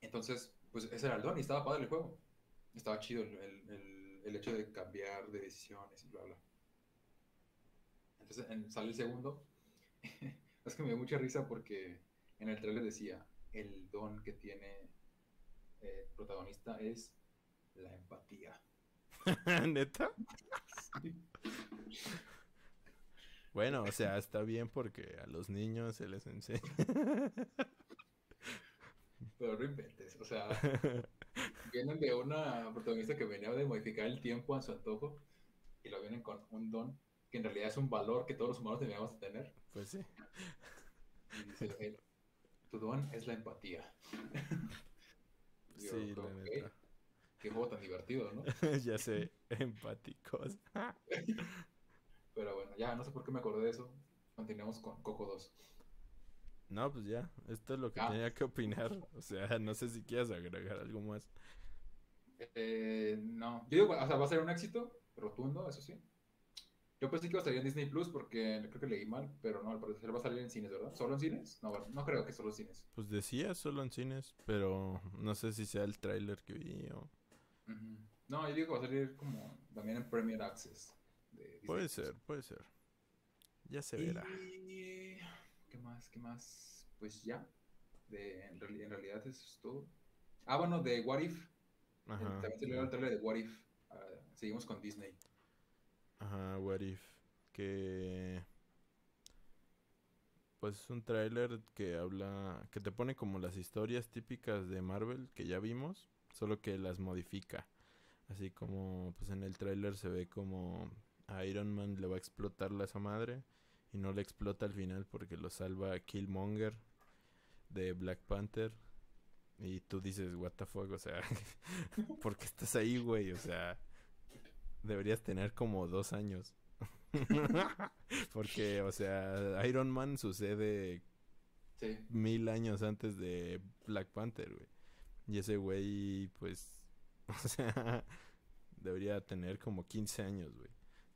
Entonces, pues ese era el don y estaba padre el juego. Estaba chido el, el- el- el hecho de cambiar de decisiones y bla, bla. Entonces en- sale el segundo. es que me dio mucha risa porque en el trailer decía, el don que tiene el protagonista es la empatía. ¿Neta? Bueno, o sea, está bien porque a los niños se les enseña. Pero no inventes, o sea, vienen de una protagonista que venía de modificar el tiempo a su antojo y lo vienen con un don que en realidad es un valor que todos los humanos deberíamos tener. Pues sí. Y dice, "Eh, tu don es la empatía. Yo, Sí, la "Ok, neta. Qué juego tan divertido, ¿no? ya sé, empáticos. Pero bueno, ya no sé por qué me acordé de eso. Continuamos con Coco 2. No, pues ya, esto es lo que Ya. tenía que opinar. O sea, no sé si quieras agregar algo más. Eh, no, yo digo, o sea, va a ser un éxito rotundo, eso sí. Yo pensé que iba a salir en Disney Plus porque creo que leí mal, pero no, al parecer va a salir en cines, ¿verdad? ¿Solo en cines? No, no creo que solo en cines. Pues decía solo en cines, pero no sé si sea el tráiler que vi o... No, yo digo que va a salir como también en Premier Access. de Puede ser, puede ser. Ya se verá. ¿Qué más? ¿Qué más? Pues ya. De, en, reali- en realidad eso es todo. Ah, bueno, de What If. Eh, Ajá. También salió el trailer de What If. Ah, seguimos con Disney. Ajá, What If. Que... Pues es un tráiler que habla... Que te pone como las historias típicas de Marvel que ya vimos, solo que las modifica. Así como pues en el tráiler se ve como a Iron Man le va a explotar la esa madre y no le explota al final porque lo salva Killmonger de Black Panther. Y tú dices, what the fuck, o sea, ¿por qué estás ahí, güey? O sea, deberías tener como dos años. Porque, o sea, Iron Man sucede Sí. mil años antes de Black Panther, güey. Y ese güey, pues, o sea, debería tener como 15 años, güey.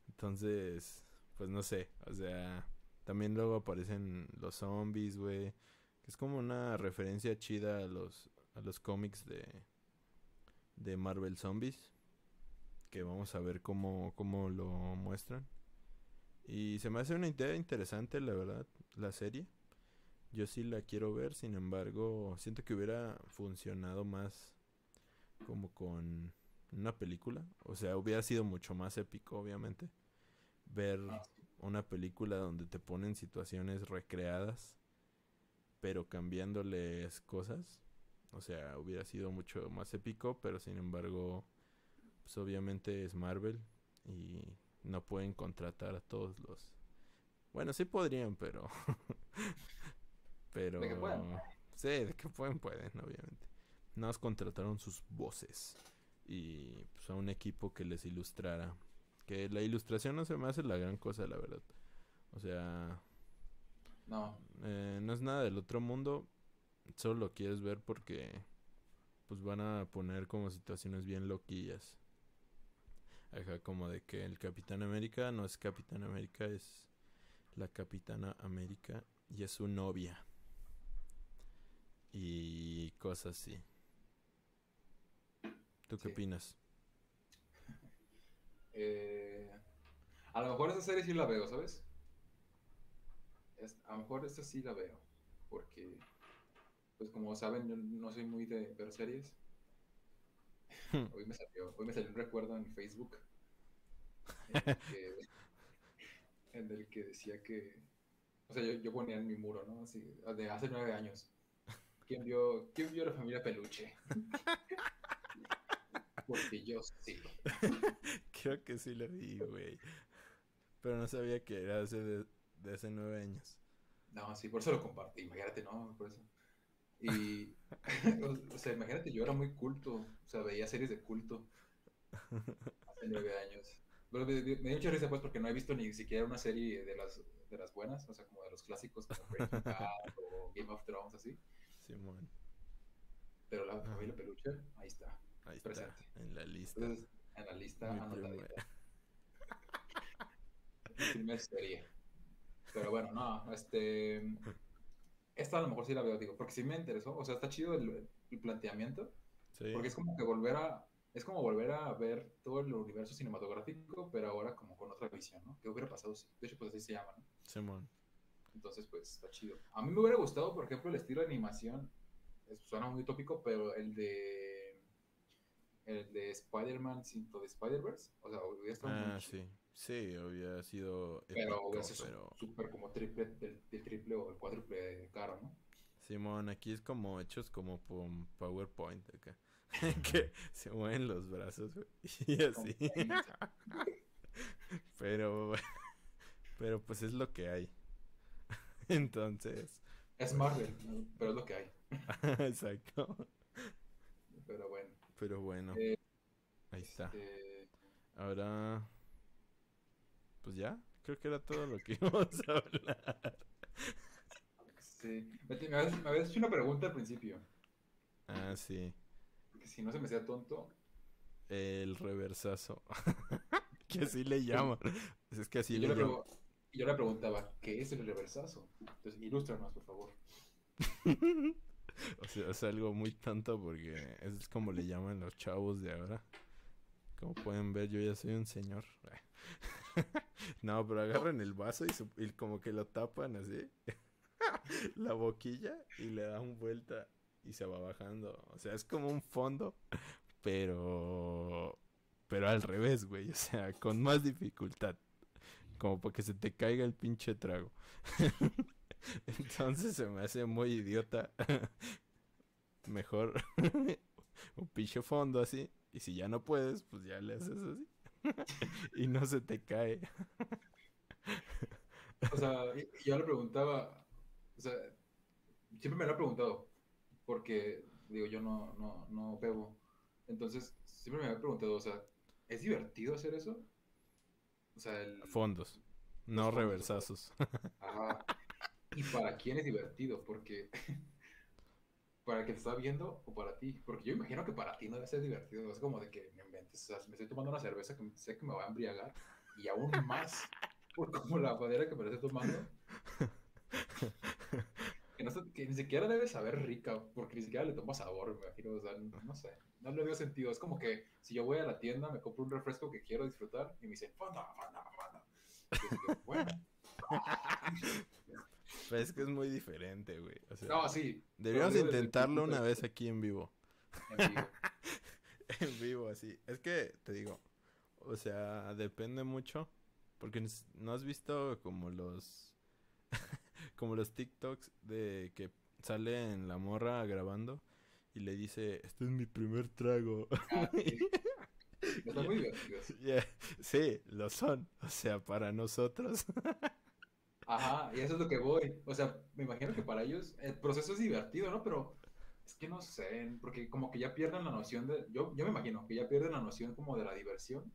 Entonces, pues no sé, o sea, también luego aparecen los zombies, güey. Que es como una referencia chida a los, a los cómics de, de Marvel Zombies. Que vamos a ver cómo, cómo lo muestran. Y se me hace una idea interesante, la verdad, la serie. Yo sí la quiero ver, sin embargo, siento que hubiera funcionado más como con una película. O sea, hubiera sido mucho más épico, obviamente. Ver Ah, una película donde te ponen situaciones recreadas, pero cambiándoles cosas. O sea, hubiera sido mucho más épico, pero sin embargo, pues obviamente es Marvel y no pueden contratar a todos los... Bueno, sí podrían, pero... pero... De que puedan. Sí, de que pueden, pueden, obviamente. Nada más contrataron sus voces y pues a un equipo que les ilustrara. Que la ilustración no se me hace la gran cosa, la verdad. O sea, No, eh, no es nada del otro mundo. Solo lo quieres ver porque pues van a poner como situaciones bien loquillas. Ajá, como de que el Capitán América no es Capitán América, es la Capitana América y es su novia. Y cosas así. ¿Tú qué Sí. opinas? Eh, a lo mejor esa serie sí la veo, ¿sabes? Es- a lo mejor esta sí la veo. Porque, pues como saben, yo no soy muy de ver series. Hoy me salió, hoy me salió un recuerdo en Facebook en el que, en el que decía que, o sea, yo, yo ponía en mi muro, ¿no? Así, de hace nueve años. ¿Quién vio, quién vio la familia Peluche? Porque yo sí. Creo que sí lo vi, güey. Pero no sabía que era hace de, de hace nueve años. No, sí, por eso lo compartí, imagínate, ¿no? Por eso. Y, o sea, imagínate, yo era muy culto, o sea, veía series de culto hace nueve años. Pero me, me- me dio mucha risa, pues, porque no he visto ni siquiera una serie de las, de las buenas, o sea, como de los clásicos, como Breaking Bad o Game of Thrones, así. Simón, Pero la familia Peluche, ahí está, ahí está, Presente. en la lista. entonces, en la lista Mi anotadita. Mi primer serie. Pero bueno, no, este. Esta a lo mejor sí la veo, digo, porque sí me interesó. O sea, está chido el, el planteamiento. Sí, Porque es como que volver a. Es como volver a ver todo el universo cinematográfico, pero ahora como con otra visión, ¿no? ¿Qué hubiera pasado? si- De hecho, pues así se llama, ¿no? Simón. Entonces, pues está chido. A mí me hubiera gustado, por ejemplo, el estilo de animación. es- suena muy utópico, pero el de. El de Spider-Man Into the Spider-Verse. O sea, hubiera estado Ah, sí. Sí, había sido Pero hubiera sido pero... súper como triple, del, del triple o el cuádruple caro, ¿no? Simón, aquí es como hechos como PowerPoint acá. que se mueven los brazos y así. pero, pero pues es lo que hay. Entonces, Es Marvel, ¿no? pero es lo que hay. exacto. Pero bueno. Pero bueno, Eh, ahí está. este, Ahora, pues ya, creo que era todo lo que íbamos a hablar. sí. Me, me habías, me habías hecho una pregunta al principio. Ah, sí, Porque si no se me hacía tonto. el reversazo. que así le llaman. Es que así yo, le llaman. yo le preguntaba, ¿qué es el reversazo? Entonces, ilústranos, por favor. O sea, es algo muy tonto porque es como le llaman los chavos de ahora. Como pueden ver, yo ya soy un señor. No, pero agarran el vaso y, su- como que lo tapan así. La boquilla y le dan vuelta y se va bajando. O sea, es como un fondo, pero... Pero al revés, güey. O sea, con más dificultad. Como para que se te caiga el pinche trago. Entonces se me hace muy idiota. Mejor un pinche fondo así. Y si ya no puedes, pues ya le haces así. y no se te cae. O sea, yo le preguntaba, o sea, siempre me lo he preguntado, porque, digo, yo no, no, no bebo. Entonces, siempre me había preguntado, o sea, ¿es divertido hacer eso? O sea, el... Fondos. No fondos, reversazos. Ajá. ¿Y para quién es divertido? Porque... ¿Para el que te está viendo o para ti? Porque yo imagino que para ti no debe ser divertido. Es como de que me inventes. O sea, me estoy tomando una cerveza que sé que me va a embriagar. Y aún más, por como la manera que me la estoy tomando. Que, no que ni siquiera debe saber rica, porque ni siquiera le toma sabor, me imagino. O sea, no, no sé. No le veo sentido. Es como que si yo voy a la tienda, me compro un refresco que quiero disfrutar y me dicen, fanda, fanda, fanda. Bueno. Pero es que es muy diferente, güey. O sea, No, sí. deberíamos intentarlo una vez aquí en vivo. en vivo. En vivo, así. Es que, te digo, o sea, depende mucho. Porque no has visto como los. como los TikToks de que sale en la morra grabando y le dice: Este es mi primer trago. Ah, sí. Están muy divertidos. Yeah, Sí, lo son. O sea, para nosotros. Ajá, y eso es lo que voy. O sea, me imagino que para ellos el proceso es divertido, ¿no? Pero es que no sé, porque como que ya pierden la noción de. Yo, yo me imagino que ya pierden la noción como de la diversión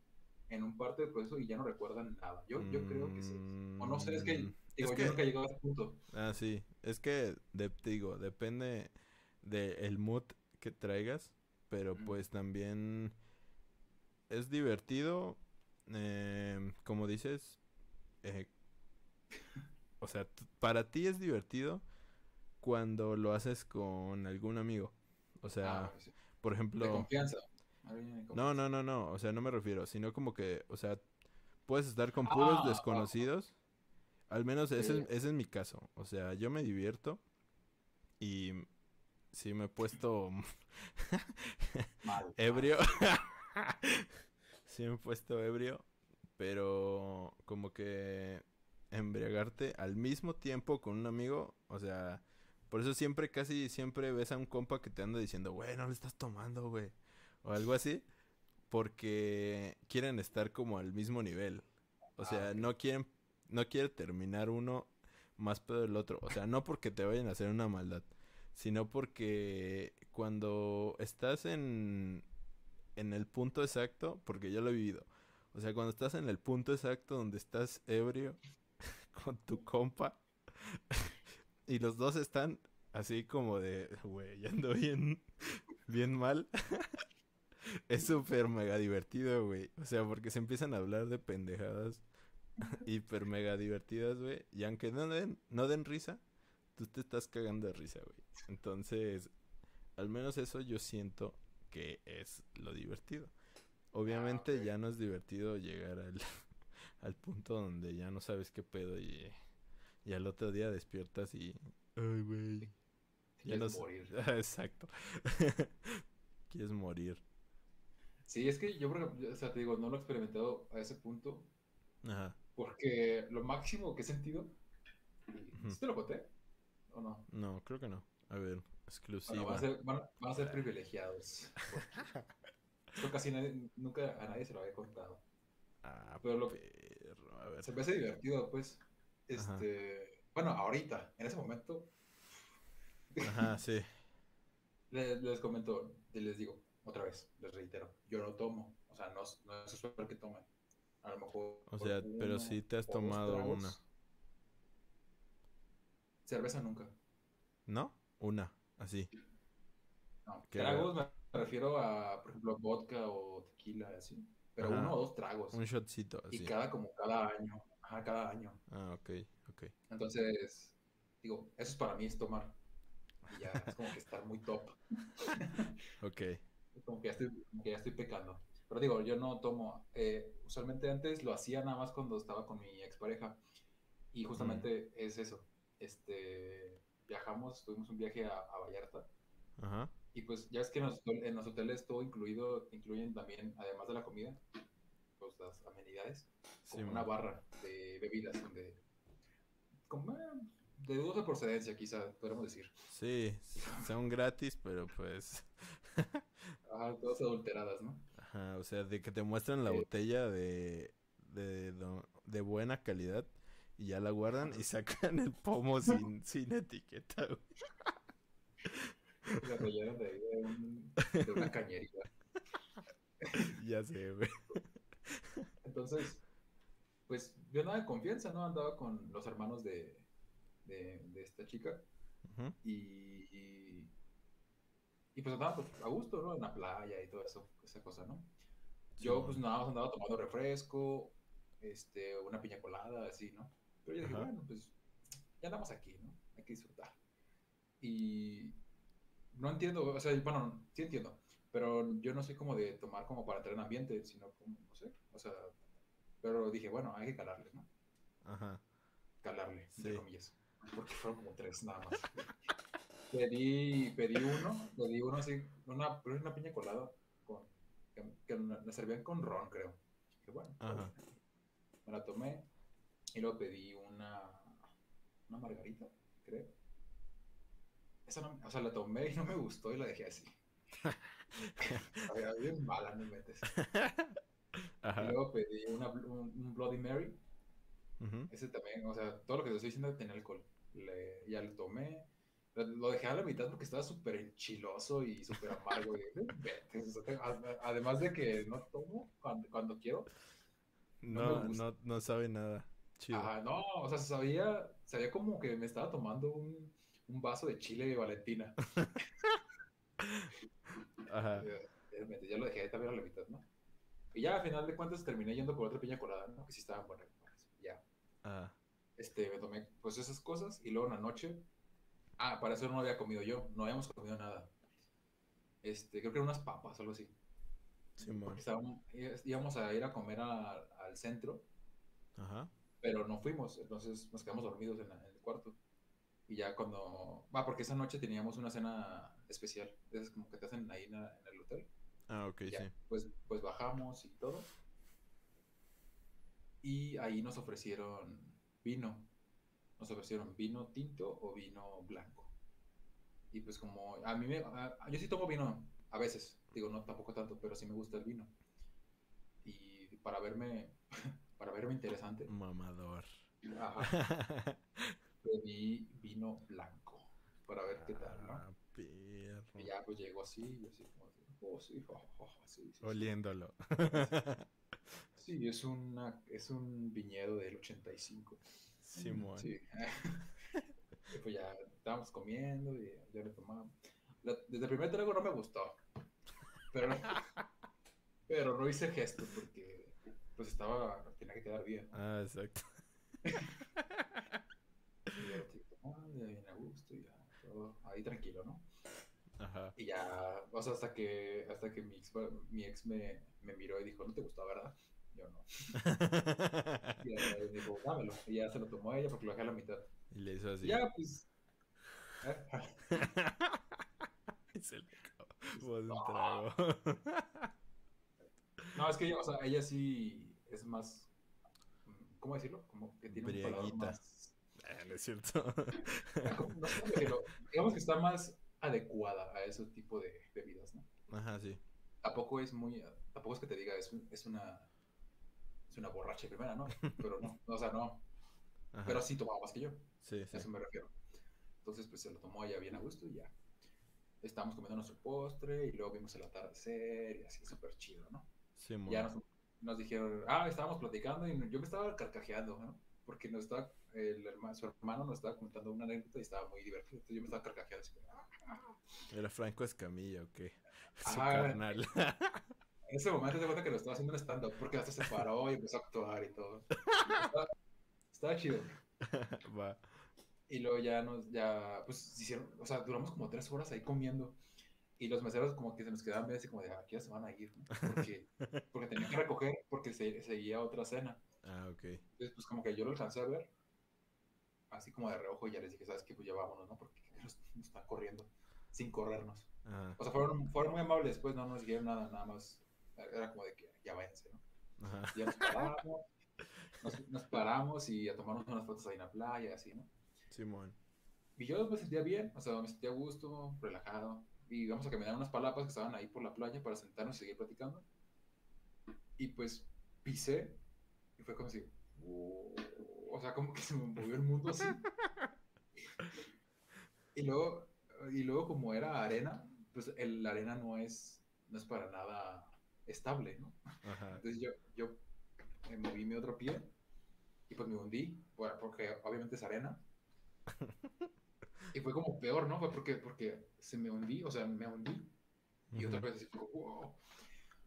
en un parte del proceso y ya no recuerdan nada. Yo, yo creo que sí. O no sé, es que, Mm, digo, es yo que- nunca he llegado a ese punto. Ah, sí. Es que, de- digo, depende del mood que traigas, pero pues también es divertido, em, como dices, eh, o sea, para ti es divertido cuando lo haces con algún amigo. O sea, Ah, sí. por De ejemplo, confianza. No, no, no, no, o sea, no me refiero, sino como que, o sea, puedes estar con puros Ah, desconocidos. Al menos ese, Sí. es- ese es mi caso. O sea, yo me divierto y sí me he puesto Mal. ebrio. sí me he puesto ebrio, pero como que embriagarte al mismo tiempo con un amigo, o sea, por eso siempre, casi siempre ves a un compa que te anda diciendo, güey, no le estás tomando, güey, o algo así, porque quieren estar como al mismo nivel. O Ah, sea, ok. no quieren, no quiere terminar uno más pedo del otro. O sea, no porque te vayan a hacer una maldad, sino porque cuando estás en, en el punto exacto, porque yo lo he vivido. O sea, cuando estás en el punto exacto donde estás ebrio con tu compa y los dos están así como de, güey, ando bien, bien mal. Es súper mega divertido, güey. O sea, porque se empiezan a hablar de pendejadas hiper mega divertidas, güey. Y aunque no den, no den risa, tú te estás cagando de risa, güey. Entonces, al menos eso yo siento que es lo divertido. Obviamente ok. ya no es divertido llegar al, al punto donde ya no sabes qué pedo y, y al otro día despiertas y... Ay, güey. No Quieres sé. morir. Exacto. Quieres morir. Sí, es que yo, o sea, te digo, no lo he experimentado a ese punto, Ajá. porque lo máximo que he sentido. ¿sí te lo conté? ¿O no? No, creo que no. A ver, Bueno, exclusiva. van a ser, van a- van a ser privilegiados. Esto casi nadie- nunca a nadie se lo había contado. Ah, Pero lo- perro. A ver. Se me hace divertido, pues. Este, bueno, ahorita, en ese momento, Ajá, sí. les, les comento y les digo, otra vez, les reitero, yo no tomo, o sea, no, es- no es usual que tomen. A lo mejor. O sea, pero sí te has tomado una. Cerveza nunca. ¿No? Una, así. No, tragos me refiero a, por ejemplo, vodka o tequila, así. Pero Ajá. uno o dos tragos. Un shotcito, Y así. cada, como cada año. Ajá, cada año. Ah, ok, ok. Entonces, digo, eso es para mí es tomar. Y ya es como que estar muy top. Ok. Como que ya estoy, como que ya estoy pecando. Pero digo, yo no tomo. eh, usualmente antes lo hacía nada más cuando estaba con mi expareja. Y justamente es eso. Este, viajamos, tuvimos un viaje a, a Vallarta. Ajá. Y pues ya es que en los, en los hoteles todo incluido, incluyen también, además de la comida, pues las amenidades, como Sí, una man. barra de bebidas, donde, como, eh, de dudosa procedencia quizá, podríamos decir. Sí, son gratis, pero pues... Todas adulteradas, ¿no? Ajá, o sea, de que te muestran la Sí. botella de, de, de buena calidad y ya la guardan y sacan el pomo sin, sin etiqueta, güey. Y la rellenan de, ahí de, un- de una cañería. Ya sé, güey. Entonces, pues yo nada de confianza, ¿no? Andaba con los hermanos de, de, de esta chica. Y, y, y, pues andaba pues, a gusto, ¿no? En la playa y todo eso, esa cosa, ¿no? Yo pues nada más andaba tomando refresco, este, una piña colada, así, ¿no? Pero yo dije, Ajá. bueno, pues ya andamos aquí, ¿no? Hay que disfrutar. Y no entiendo, o sea, bueno, sí entiendo, pero yo no soy como de tomar como para entrar en ambiente, sino como, no sé, o sea, pero dije, bueno, hay que calarle, ¿no? Ajá. calarle, entre comillas. Porque fueron como tres nada más. pedí, pedí uno, pedí uno así, una, una piña colada con, que, que me servían con ron, creo. Que bueno, está Ajá. me la tomé y luego pedí una, una margarita, creo. Esa no, o sea, la tomé y no me gustó y la dejé así. Bien mala, no metes. Y Ajá. luego pedí una, un, un Bloody Mary Ujú. Ese también, o sea, todo lo que te estoy diciendo tenía alcohol. Le- ya lo tomé. Lo, dejé a la mitad porque estaba súper enchiloso y súper amargo. y, además de que no tomo cuando, cuando quiero. No No, no, no sabe nada. Chido. Ajá, no, o sea, sabía, sabía como que me estaba tomando un, un vaso de chile de Valentina. Ajá. Ya lo dejé también a la mitad, ¿no? Y ya, al final de cuentas, terminé yendo por otra piña colada, ¿no? Que sí estaba buena. Ya. Ajá. este, me tomé pues esas cosas y luego en la noche, ah, para eso no había comido yo, no habíamos comido nada. Este, creo que eran unas papas, algo así. Porque estábamos, íbamos a ir a comer a- al centro, Ajá. pero no fuimos, entonces nos quedamos dormidos en, la- en el cuarto. Y ya cuando... Va, porque esa noche teníamos una cena especial, esas como que te hacen ahí en, el hotel. Ah, ok, Ya, sí. pues, pues bajamos y todo. Y ahí nos ofrecieron vino. Nos ofrecieron vino tinto o vino blanco. Y pues como a mí me... a- yo sí tomo vino a veces. Digo, no tampoco tanto, pero sí me gusta el vino. Y para verme... Para verme interesante, Mamador. ajá, pedí vino blanco. Para ver qué tal, ¿no? Ah, perro. Y ya pues llegó así, y así como... Oh, sí, oh, oh, sí, sí, sí. Oliéndolo. Sí, es, una, es un viñedo del 85. Simón. Sí. Y pues ya estábamos comiendo y ya le tomamos. La- desde el primer trago no me gustó. Pero, pero no hice gesto porque pues estaba, tenía que quedar bien. ¿no? Ah, exacto. Y ya estoy tomando, ya bien a gusto y ya todo ahí tranquilo, ¿no? Ajá. Y ya, o sea, hasta que, hasta que mi ex, mi ex me, me miró y dijo, no te gustó, ¿verdad? Yo no. Y ya dijo, dámelo. Y ya se lo tomó ella porque lo dejé a la mitad. y le hizo así. Ya, pues. Se le de un trago. No, es que ella, o sea, ella sí es más. ¿Cómo decirlo? Como que tiene un paladar más. Ah, no es cierto. Digamos que está más adecuada a ese tipo de bebidas, ¿no? Ajá, sí. Tampoco es muy. Tampoco es que te diga, es, un- es una. Es una borracha de primera, ¿no? Pero no, o sea, no. Ajá. Pero sí tomaba más que yo. Sí, A sí. eso me refiero. Entonces, pues se lo tomó ella bien a gusto y ya. Estábamos comiendo nuestro postre y luego vimos el atardecer y así súper chido, ¿no? Simón. Ya nos, nos dijeron, ah, estábamos platicando y yo me estaba carcajeando, ¿no? Porque nos estaba, el herma- su hermano nos estaba contando una anécdota y estaba muy divertido. Entonces yo me estaba carcajeando así. "Ah". ¿Era Franco Escamilla o qué? Su Ah. carnal. En ese momento te cuenta que lo estaba haciendo en stand-up porque hasta se paró y empezó a actuar y todo. Estaba, estaba chido. Va. Y luego ya nos, ya, pues hicieron, o sea, duramos como tres horas ahí comiendo. Y los meseros como que se nos quedaban viendo así como de, aquí ya se van a ir, ¿no? Porque, porque tenían que recoger porque se, seguía otra cena. Ah, ok. Entonces, pues como que yo lo alcancé a ver, así como de reojo, y ya les dije, ¿sabes qué? Pues ya vámonos, ¿no? Porque nos, nos están corriendo, sin corrernos. Ajá. O sea, fueron, fueron muy amables, pues no nos dijeron nada, nada más. Era como de que ya váyanse, ¿no? Ajá. Ya nos paramos, nos, nos paramos y a tomarnos unas fotos ahí en la playa, así, ¿no? Simón. Y yo me sentía bien, o sea, me sentía a gusto, relajado. Y íbamos a caminar unas palapas que estaban ahí por la playa para sentarnos y seguir platicando. Y pues pisé y fue como si, "Wow", o sea, como que se me movió el mundo así. Y luego, y luego como era arena, pues el, la arena no es, no es para nada estable, ¿no? Ajá. Entonces yo, yo eh, moví mi otro pie y pues me hundí, por- porque obviamente es arena. Y fue como peor, ¿no? Fue porque, porque se me hundí, o sea, me hundí. Y otra Ujú. vez así, wow.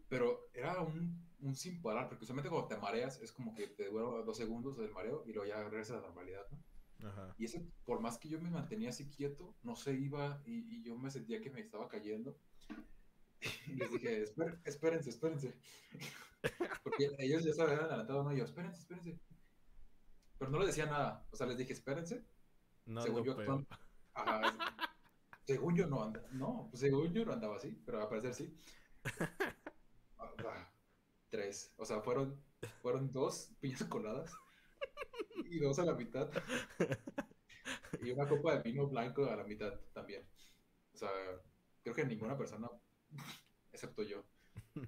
Pero era un, un sin parar, porque usualmente cuando te mareas es como que te dura dos segundos del mareo y luego ya regresas a la normalidad, ¿no? Ajá. Y ese, por más que yo me mantenía así quieto, no se iba y, y yo me sentía que me estaba cayendo. Y les dije, "Esper- espérense, espérense. Porque ellos ya se habían adelantado, ¿no? Y yo, espérense, espérense. Pero no les decía nada. O sea, les dije, espérense. No según lo yo, son- Ajá, según yo no andaba. No, pues según yo no andaba así, pero al parecer sí. Tres. O sea, fueron, fueron dos piñas coladas y dos a la mitad. Y una copa de vino blanco a la mitad también. O sea, creo que ninguna persona, excepto yo.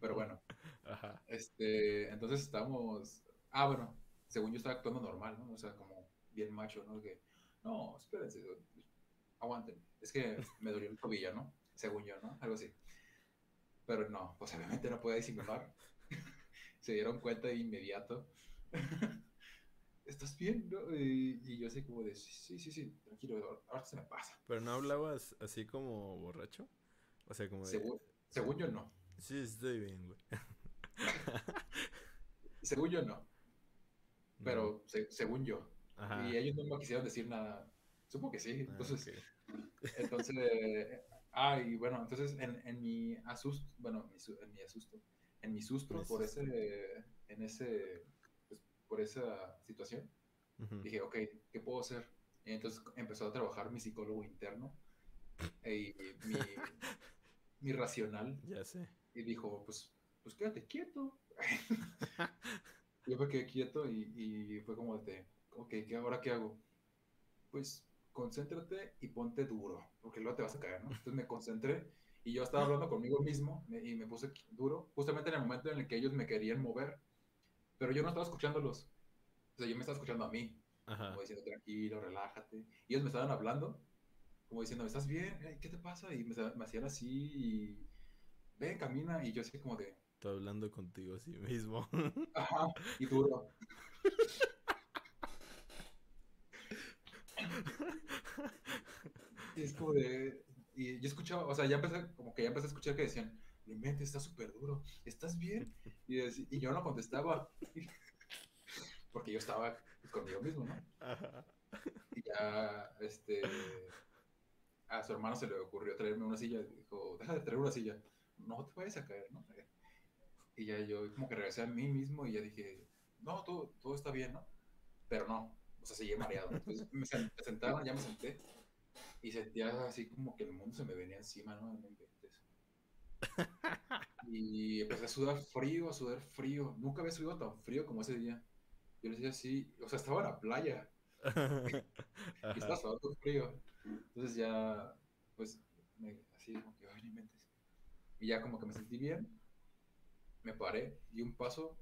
Pero bueno, Ajá. este, entonces estábamos. Ah, bueno, según yo estaba actuando normal, ¿no? O sea, como bien macho, ¿no? Que, no, espérense, aguanten. Es que me dolió el tobillo, ¿no? Según yo, ¿no? Algo así. Pero no, pues obviamente no podía disimular. Se dieron cuenta de inmediato. ¿Estás bien? no? Y, y yo así como de, sí, sí, sí, tranquilo, ahora se me pasa. Pero no hablabas así como borracho. O sea, como de. Según, según yo no. Sí, estoy bien, güey. Según yo no. No. Pero se- según yo. Ajá. Y ellos no me quisieron decir nada. Supongo que sí. Ah, Entonces, entonces, eh, ah, y bueno, entonces en, en mi asusto, bueno, mi en mi asusto, en mi susto por ese, en ese, pues, por esa situación, Ujú. dije, ok, ¿qué puedo hacer? Y entonces empezó a trabajar mi psicólogo interno y mi, mi racional Ya sé. y dijo, pues, pues quédate quieto. Yo me quedé quieto y, y fue como de, ok, ¿qué, ¿ahora qué hago? Pues concéntrate y ponte duro, porque luego te vas a caer, ¿no? Entonces me concentré y yo estaba hablando conmigo mismo me- y me puse duro, justamente en el momento en el que ellos me querían mover, pero yo no estaba escuchándolos. O sea, yo me estaba escuchando a mí, Ajá. como diciendo, tranquilo, relájate. Y ellos me estaban hablando, como diciendo, ¿estás bien? ¿Qué te pasa? Y me, me hacían así y, ven, camina. Y yo así como de, Estoy hablando contigo así mismo. Ajá, y duro. Es como de. Y yo escuchaba, o sea, ya empecé, como que ya empecé a escuchar que decían, no inventes, está súper duro, ¿estás bien? Y, dec- y yo no contestaba. Porque yo estaba conmigo mismo, ¿no? Ajá. Y ya, este. A su hermano se le ocurrió traerme una silla. Dijo, deja de traer una silla. No te vayas a caer, ¿no? Y ya yo como que regresé a mí mismo y ya dije, no, todo, todo está bien, ¿no? Pero no, o sea, seguí mareado. Entonces me sentaron, ya me senté y sentía así como que el mundo se me venía encima, ¿no? No inventes. Y empecé a sudar frío, a sudar frío. Nunca había sudado tan frío como ese día. Yo le decía así, o sea, estaba en la playa y estaba sudando frío. Entonces ya, pues, me, así como que, ay, no inventes. Y ya como que me sentí bien, me paré, di un paso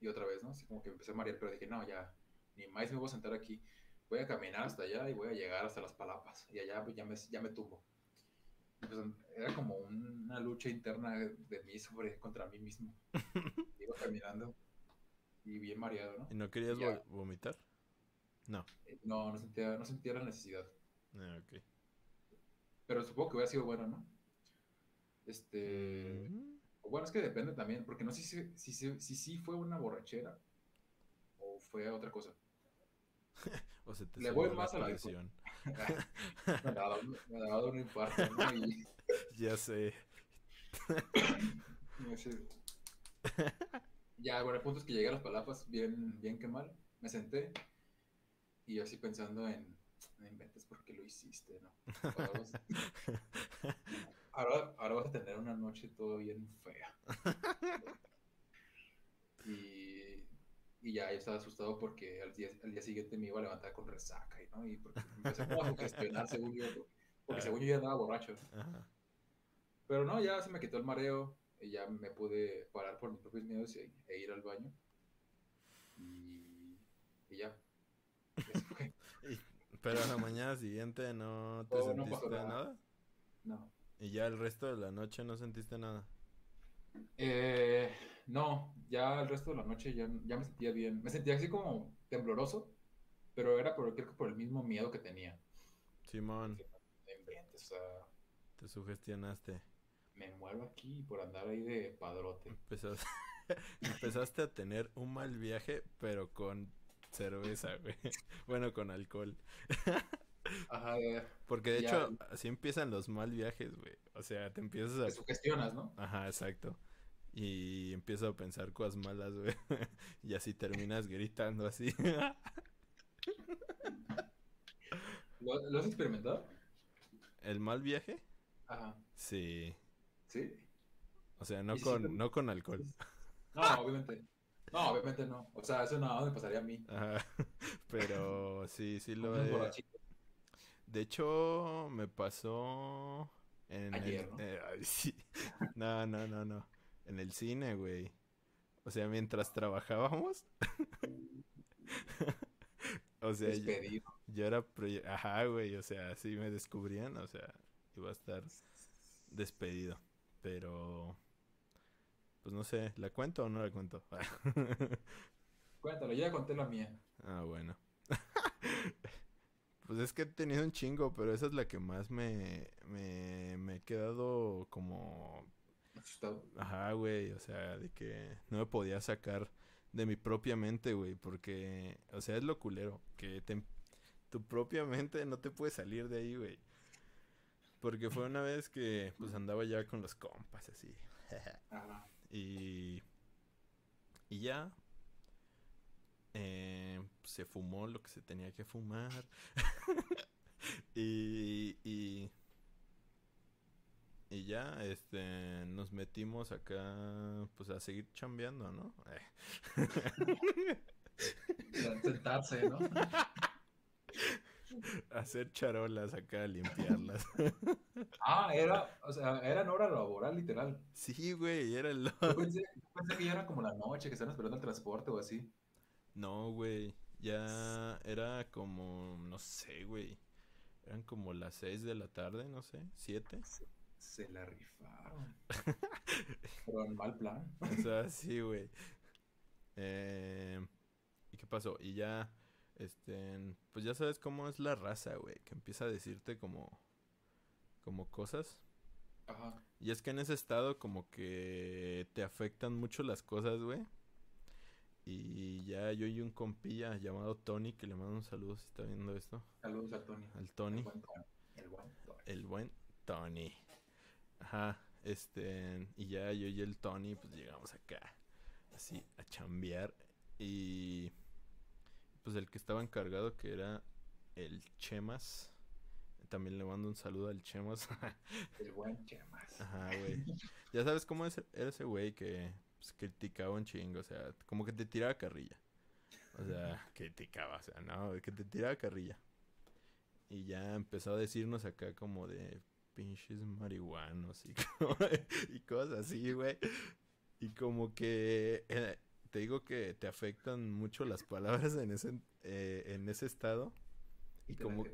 y otra vez, ¿no? Así como que me empecé a marear, pero dije, no, ya, ni más me voy a sentar aquí. Voy a caminar hasta allá y voy a llegar hasta las palapas. Y allá pues, ya me, ya me tumbo. Pues, era como una lucha interna de mí sobre, contra mí mismo. Iba caminando y bien mareado, ¿no? ¿Y no querías Ya. vomitar? No. Eh, No, no sentía, no sentía la necesidad. Ah, ok. Pero supongo que hubiera sido bueno, ¿no? Este. Mm, Bueno, es que depende también, porque no sé si si, si, si, sí fue una borrachera o fue otra cosa. O se te Le voy más a la presión. me daba, me daba un infarto, ¿no? Y, Ya sé. Ya, bueno, el punto es que llegué a las palapas bien, bien que mal. Me senté y yo así pensando en, no inventes porque lo hiciste, ¿no? Ahora vas, ahora, ahora vas a tener una noche todo bien fea. Y, y ya yo estaba asustado porque al día, al día siguiente me iba a levantar con resaca, ¿no? Y porque me empecé como a sugestionar según yo, porque según yo ya andaba borracho. Ajá. Pero no, ya se me quitó el mareo y ya me pude parar por mis propios miedos e ir al baño. Y, y ya. Eso fue. Pero a la mañana siguiente no te Oh, no sentiste pasó nada. nada. No. Y ya el resto de la noche no sentiste nada. Eh, no, ya el resto de la noche ya, ya me sentía bien. Me sentía así como tembloroso, pero era por, creo que por el mismo miedo que tenía. Simón, inventes, o sea, te sugestionaste. me muero aquí por andar ahí de padrote. Empezaste, empezaste a tener un mal viaje, pero con cerveza, güey. Bueno, con alcohol. Ajá, ya, Porque de Ya. hecho, así empiezan los mal viajes, güey. O sea, te empiezas te a... sugestionas, ¿no? Ajá, exacto. Y empiezas a pensar cosas malas, güey. Y así terminas gritando así. ¿Lo, lo has experimentado? ¿El mal viaje? Ajá, Sí. sí. O sea, no ¿Y si con, te- no con alcohol. No, obviamente. No, obviamente no. O sea, eso no me pasaría a mí. Ajá. Pero sí, sí lo he... De hecho, me pasó en Ayer, el... ¿no? eh, ay, sí. No, no, no, no. En el cine, güey. O sea, mientras trabajábamos. o sea, yo, Despedido. yo era... Ajá, güey. O sea, sí me descubrían. O sea, iba a estar despedido. Pero... Pues no sé, ¿la cuento o no la cuento? Cuéntalo, yo ya conté la mía. Ah, bueno. Pues es que he tenido un chingo, pero esa es la que más me, me, me he quedado como... Asustado. Ajá, güey, o sea, de que no me podía sacar de mi propia mente, güey, porque, o sea, es lo culero, que te- tu propia mente no te puede salir de ahí, güey. Porque fue una vez que, pues, andaba ya con los compas, así. Ajá. Y, y ya. eh, se fumó lo que se tenía que fumar. y, y, y ya, este, nos metimos acá, pues a seguir chambeando, ¿no? Eh. Sentarse, ¿no? hacer charolas acá, limpiarlas. Ah, era, o sea, era en hora laboral, literal. sí, güey, era el... Yo pensé, yo pensé que ya era como la noche, que estaban esperando el transporte o así. No, güey, ya era como, no sé, güey. Eran como las 6 de la tarde, no sé, 7. Se la rifaron. Pero en mal plan. O sea, sí, güey. Eh, ¿y qué pasó? Y ya, este, pues ya sabes cómo es la raza, güey, que empieza a decirte como, como cosas. Ajá. Y es que en ese estado como que te afectan mucho las cosas, güey. Y ya yo y un compilla llamado Tony, que le mando un saludo si está viendo esto, Saludos a Tony. al Tony, El buen Tony. El buen Tony. el buen Tony. Ajá, este, y ya yo y el Tony pues llegamos acá, así, a chambear. Y pues el que estaba encargado, que era el Chemas, también le mando un saludo al Chemas. El buen Chemas. Ajá, güey. Ya sabes cómo es, era ese güey que pues, criticaba un chingo, o sea, como que te tiraba carrilla. O sea, criticaba, o sea, no, que te tiraba carrilla. Y ya empezó a decirnos acá como de pinches marihuanos y, cosas así, güey. Y como que eh, te digo que te afectan mucho las palabras en ese, eh, en ese estado. Y como,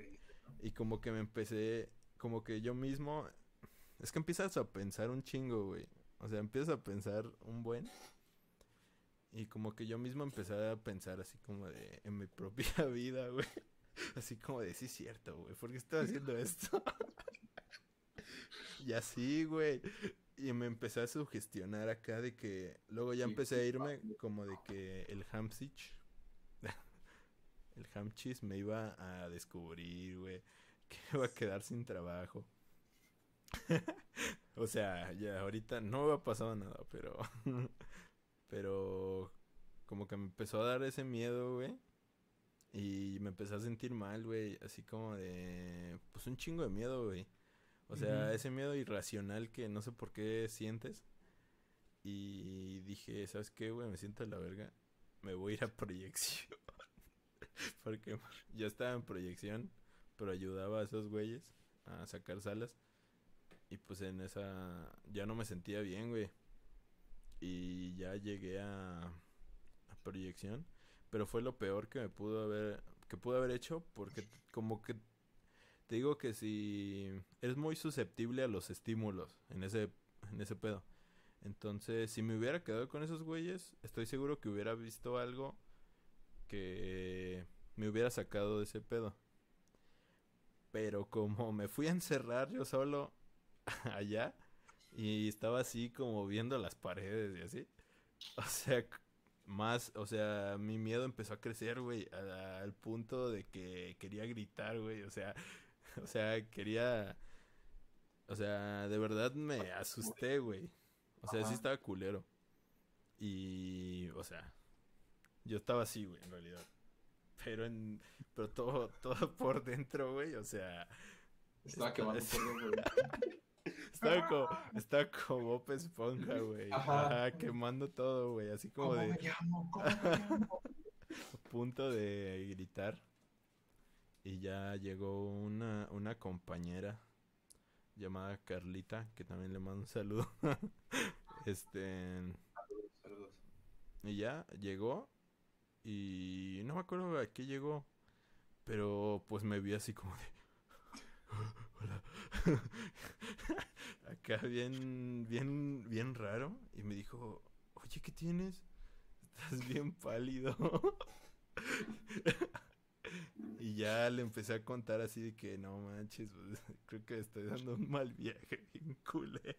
y como que me empecé, como que yo mismo, es que empiezas a pensar un chingo, güey. O sea, empiezas a pensar un buen. Y como que yo mismo empecé a pensar así como de en mi propia vida, güey. Así como de, sí es cierto, güey. ¿Por qué estoy haciendo esto? y así, güey. Y me empecé a sugestionar acá de que luego ya empecé a irme como de que el Hamsich, el Hamchis me iba a descubrir, güey, que iba a quedar sin trabajo. o sea, ya ahorita no me ha pasado nada, pero pero como que me empezó a dar ese miedo, güey. Y me empecé a sentir mal, güey, así como de pues un chingo de miedo, güey. O sea, ese miedo irracional que no sé por qué sientes. Y dije, ¿sabes qué, güey? Me siento de la verga. Me voy a ir a proyección. Porque yo estaba en proyección, pero ayudaba a esos güeyes a sacar salas. Y pues en esa ya no me sentía bien, güey. Y ya llegué a, a proyección. Pero fue lo peor que me pudo haber, que pude haber hecho. Porque como que te digo que si eres muy susceptible a los estímulos en ese, en ese pedo. Entonces, si me hubiera quedado con esos güeyes, estoy seguro que hubiera visto algo que me hubiera sacado de ese pedo. Pero como me fui a encerrar yo solo allá y estaba así como viendo las paredes y así. O sea, más, o sea, mi miedo empezó a crecer, güey, al punto de que quería gritar, güey, o sea, o sea, quería, o sea, de verdad me asusté, güey. O sea, sí estaba culero. Y, o sea, yo estaba así, güey, en realidad. Pero en, pero todo, todo por dentro, güey, o sea, Estaba quemando es- por dentro, güey. estaba como, estaba como Bob Esponja, güey. Ajá. Ajá, quemando todo, güey, así como ¿Cómo de me llamo? ¿Cómo me llamo? a punto de gritar. Y ya llegó una, una compañera llamada Carlita, que también le mando un saludo. este, Saludos, saludos. y ya llegó y no me acuerdo a qué llegó, pero pues me vi así como de hola. Acá bien bien bien raro y me dijo, "Oye, ¿qué tienes? Estás bien pálido." Y ya le empecé a contar así de que no manches, pues, creo que estoy dando un mal viaje, bien culero.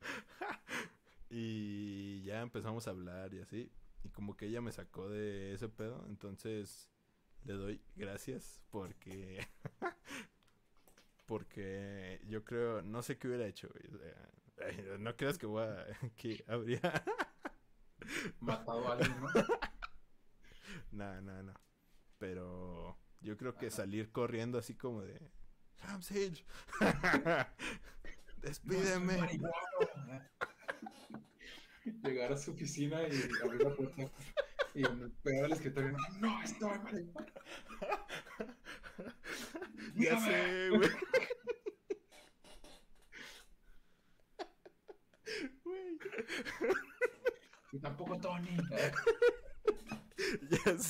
Y ya empezamos a hablar y así. Y como que ella me sacó de ese pedo. Entonces le doy gracias porque... porque yo creo, no sé qué hubiera hecho. o sea, no creas que voy a... que habría... Matado a alguien, ¿no? No, no, no. Pero yo creo que Ajá. salir corriendo así como de... Ramsage. Despídeme. Llegar a su oficina y abrir la puerta y pegar al escritorio. No, estoy marihuana. ya sé. Güey. Y tampoco Tony.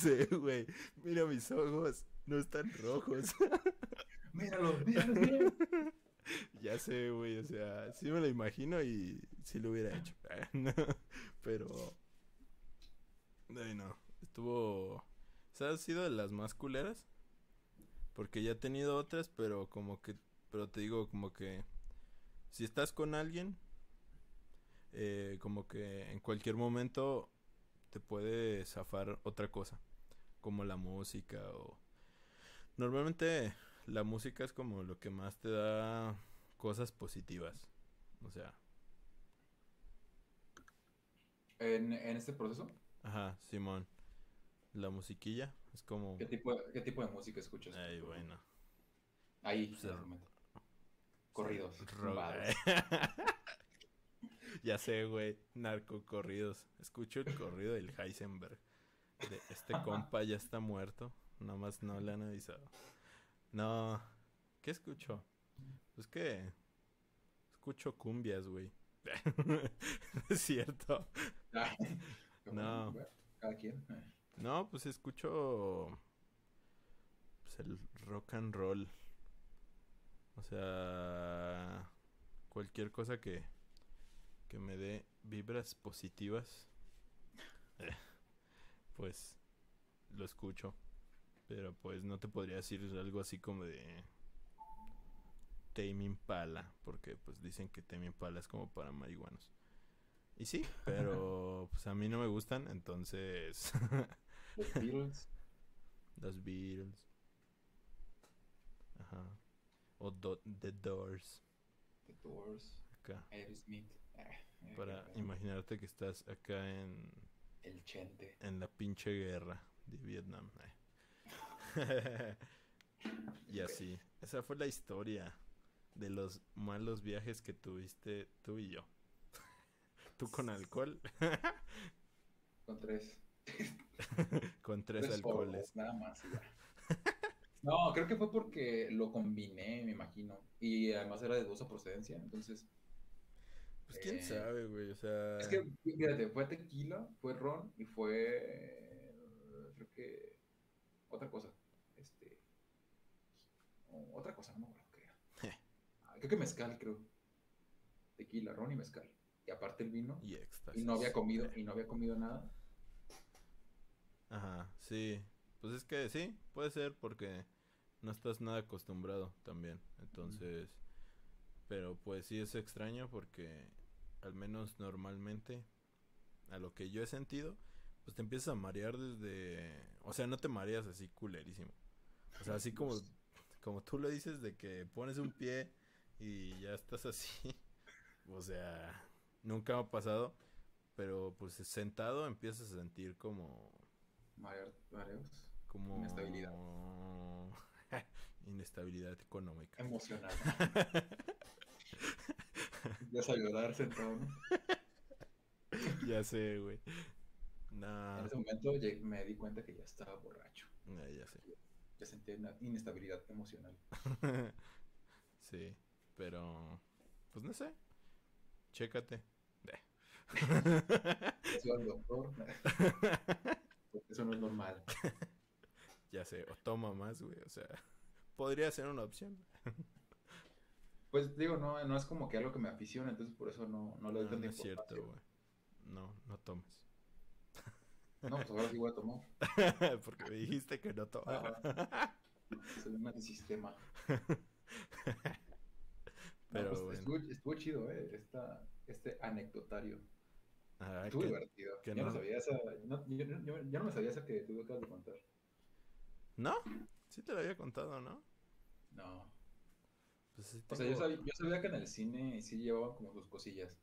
Sé, güey. Mira mis ojos. No están rojos. Míralo, míralo, míralo. Ya sé, güey, o sea, sí me lo imagino y sí lo hubiera hecho. Pero... Ay, no. Estuvo... O sea, ha sido de las más culeras. Porque ya he tenido otras, pero como que... Pero te digo, como que... Si estás con alguien... eh, como que en cualquier momento te puede zafar otra cosa. Como la música o... Normalmente la música es como lo que más te da cosas positivas. O sea, En, en este proceso, ajá, Simón. La musiquilla es como... ¿qué tipo, de- qué tipo de música escuchas? Ay, bueno. Ahí, Pues, momento. Corridos. Ya sé, güey. Narcocorridos. Escucho el corrido del Heisenberg. De este compa ya está muerto. Nada más no le han avisado. No. ¿Qué escucho? Pues que... Escucho cumbias, güey. es cierto. No. Cada quien. No, pues escucho pues el rock and roll. O sea, cualquier cosa que que me dé vibras positivas. eh, pues lo escucho. Pero pues no te podría decir algo así como de Tame Impala, porque pues dicen que Tame Impala es como para marihuanos. Y sí, pero pues a mí no me gustan, entonces Los Beatles. Los Beatles. Ajá. O Do- The Doors. The Doors. Acá. Aerosmith. eh, Para imaginarte que estás acá en, El Chente. en la pinche guerra de Vietnam. eh. y así. Esa fue la historia de los malos viajes que tuviste tú y yo. Tú con alcohol, Con tres. con tres Tres alcoholes. Nada más. No, creo que fue porque lo combiné, me imagino. Y además era de dudosa procedencia. Entonces, Pues quién Eh, sabe, güey. O sea, es que, fíjate, fue tequila, fue ron y fue. Creo que. Otra cosa. Este. otra cosa, no me acuerdo qué era. Ah, Creo que mezcal, creo. Tequila, ron y mezcal. Y aparte el vino. y éxtasis. Y no había comido, y no había comido nada. Ajá, sí. Pues es que sí, puede ser porque no estás nada acostumbrado también. Entonces, pero pues sí es extraño porque al menos normalmente a lo que yo he sentido, pues te empiezas a marear desde, o sea, no te mareas así culerísimo. O sea, así como como tú lo dices de que pones un pie y ya estás así. O sea, nunca ha pasado, pero pues sentado empiezas a sentir como Mareo- Mareos. como Inestabilidad. inestabilidad económica. Emocional. Empiezas a llorar sentado, ¿no? ya sé, güey. En ese momento me di cuenta que ya estaba borracho. nah, ya sé. Ya sentía una inestabilidad emocional. sí, pero pues no sé. Chécate. Yo al doctor. Porque eso no es normal. ya sé, o toma más, güey, o sea, podría ser una opción. Pues digo, no, no es como que algo que me apasiona, entonces por eso no, no le doy No, tanta no es cierto, importancia. güey. No, no tomes. No, pues ahora sí voy a tomar. Porque me dijiste que no tomaba. Ajá. Soy un antisistema. No, Pero pues, bueno. estuvo, estuvo chido, ¿eh? Esta, este anecdotario. Ah, Estuvo que- divertido. que yo no sabía esa. No, yo, yo- yo- yo no me sabía esa que tú acabas de contar. ¿No? Sí te lo había contado, ¿no? No. Pues sí O sea, yo sabía, yo sabía que en el cine sí llevaban como sus cosillas,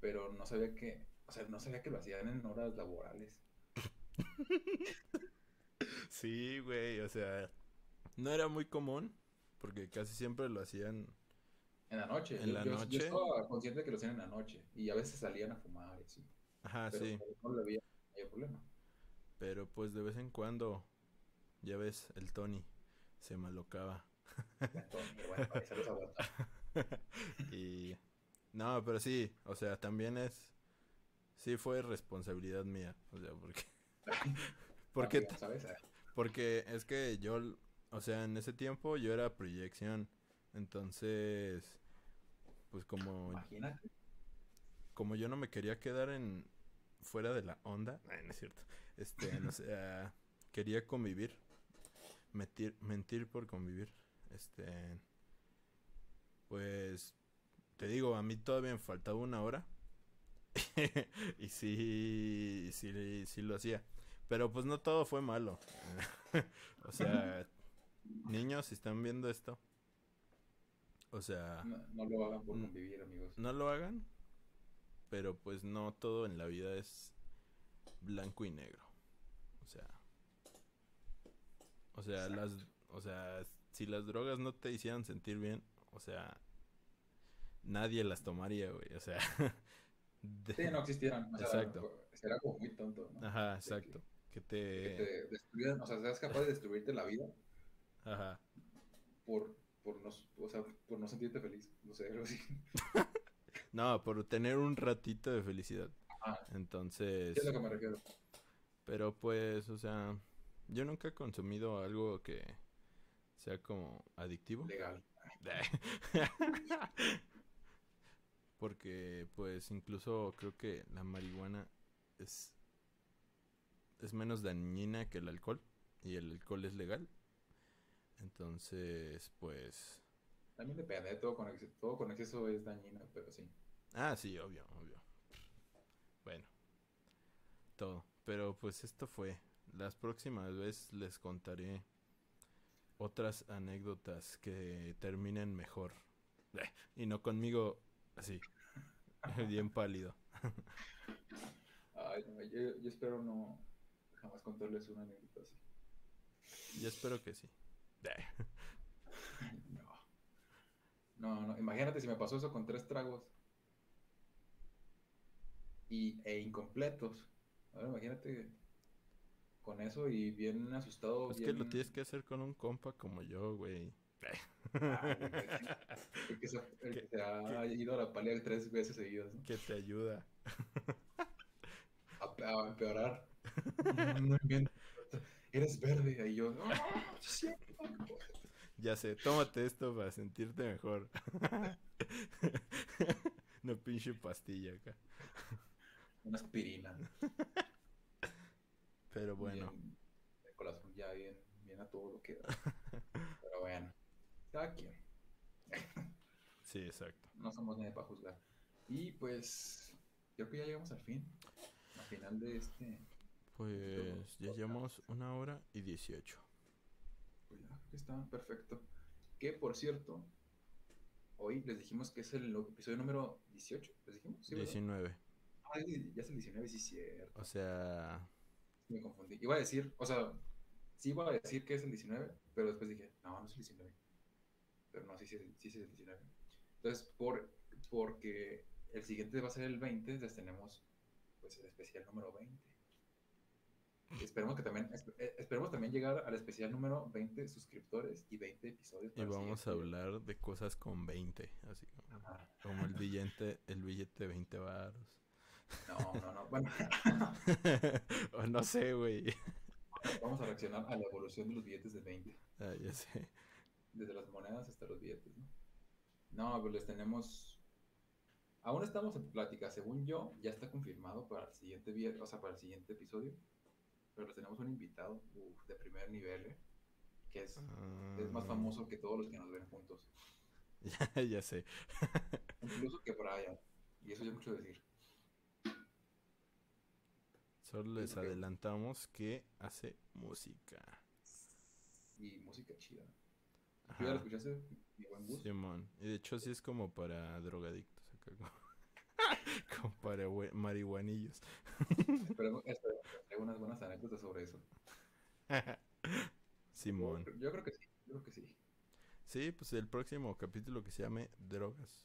pero no sabía que, o sea, no sabía que lo hacían en horas laborales. Sí, güey, o sea, no era muy común porque casi siempre lo hacían. En la noche. ¿En yo, la yo- yo noche? estaba consciente de que lo hacían en la noche y a veces salían a fumar y así, Ajá, pero sí, no le había mayor problema. pero pues de vez en cuando, ya ves, el Tony se malocaba. Bueno, para los. Y no, pero sí, o sea, también es sí fue responsabilidad mía, o sea, porque porque porque es que yo, o sea, en ese tiempo yo era proyección, entonces pues como Imagínate. como yo no me quería quedar en fuera de la onda, ay, no es cierto. Este, no sé, ah, quería convivir. Mentir, mentir por convivir. Este pues te digo, a mí todavía me faltaba una hora. y sí, sí, sí lo hacía. Pero pues no todo fue malo. o sea, niños, si están viendo esto, o sea, No, no lo hagan por convivir, amigos. no lo hagan, pero pues no todo en la vida es blanco y negro. O sea, o sea, las, o sea, si las drogas no te hicieran sentir bien, o sea, nadie las tomaría, güey. O sea, de- Sí, no existieran. O sea, Exacto. Será como muy tonto, ¿no? ajá, De que- exacto. Que Que te, te destruyeran, o sea, seas capaz de destruirte la vida ajá, por, por, no, o sea, por no sentirte feliz. No sé, algo así. no, por tener un ratito de felicidad. Ah, Entonces, es lo que me refiero. Pero pues, o sea, yo nunca he consumido algo que sea como adictivo. Legal. Porque pues incluso creo que la marihuana es es menos dañina que el alcohol y el alcohol es legal. Entonces, pues También depende, todo con, exceso, todo con exceso es dañino, pero sí. ah, sí, obvio, obvio. Bueno, todo, pero pues esto fue. Las próximas veces les contaré otras anécdotas que terminen mejor. Y no conmigo así, bien pálido. Ay, no, yo, yo espero no jamás contarles una anécdota así. Yo espero que sí. No. No, no. Imagínate si me pasó eso con tres tragos. Y, e incompletos. Ahora imagínate con eso y bien asustado. Es que bien... lo tienes que hacer con un compa como yo, güey. El que se, el que se ha ido a la palia tres veces seguidas, ¿no? Que te ayuda. A, a empeorar. No inventes. Eres verde. Y yo. Ya sé, tómate esto para sentirte mejor. Una pinche pastilla acá. Una aspirina. Pero bueno, Bien, el corazón ya bien, bien a todo lo que da. Pero bueno, cada quien. sí, exacto. No somos nadie para juzgar. Y pues, creo que ya llegamos al fin. Al final de este. Pues ya llevamos una hora y dieciocho. Pues ya, está perfecto. Que por cierto, hoy les dijimos que es el episodio número 18. ¿Les dijimos? Sí, ¿verdad? 19. Ah, ya es el 19, sí, cierto. O sea, Me confundí. Iba a decir, o sea, sí iba a decir que es el 19, pero después dije, no, no es el 19. Pero no, sí, sí, sí, sí es el 19. Entonces, por, porque el siguiente va a ser el 20, entonces tenemos pues el especial número 20. Y esperemos que también, eh, esperemos también llegar al especial número 20 suscriptores y 20 episodios. y vamos a hablar de cosas con 20. Así como, como el billete, el billete de 20 varos. No, no, no. Bueno, no sé, güey. vamos a reaccionar a la evolución de los billetes de 20. Ah, ya sé. desde las monedas hasta los billetes, ¿no? No, pues les tenemos. Aún estamos en plática, según yo, ya está confirmado para el siguiente viernes, o sea, para el siguiente episodio. Pero les tenemos un invitado uf, de primer nivel, ¿eh? Que es, es más Ah, famoso que todos los que nos ven juntos. Ya, ya sé. Incluso que Brian. Y eso ya mucho decir. Solo les adelantamos que hace música. Y música chida. ¿Tú ya la Ajá. escuchaste? Simón. Y de hecho sí es como para drogadictos. acá, como, como para marihuanillos. Esperemos, esperemos que traiga unas buenas anécdotas sobre eso. Simón. Yo, yo creo que sí, yo creo que sí. Sí, pues el próximo capítulo que se llame Drogas.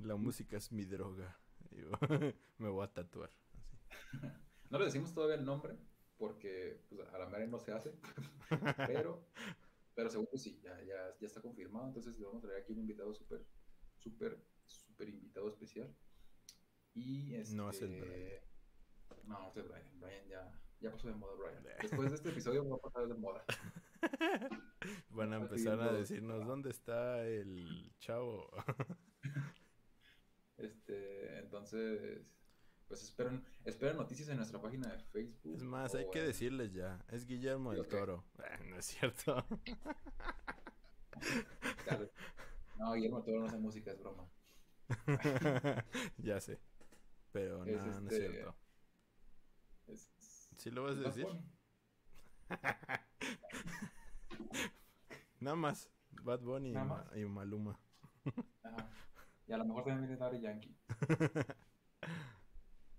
La música es mi droga. Digo, me voy a tatuar. así. No le decimos todavía el nombre porque pues, a la mera no se hace, pero, pero seguro sí, ya, ya, ya está confirmado. Entonces le vamos a traer aquí un invitado súper, súper, súper invitado especial. Y este... No es el Brian. No, es el Brian. Brian ya, ya pasó de moda, Brian. Después de este episodio va a pasar de moda. Van a empezar a decirnos dónde está el chavo. Este, entonces, pues esperen, esperen noticias en nuestra página de Facebook. Es más, hay que decirles ya. Es Guillermo del. Toro. Ah, no es cierto. Claro. No, Guillermo Toro no hace música, es broma. ya sé. Pero Es no, no es este- cierto. Es, ¿Sí lo vas a decir? Nada más. Bad Bunny Nada más. y Maluma. Ajá. Y a lo mejor también viene Daddy Yankee.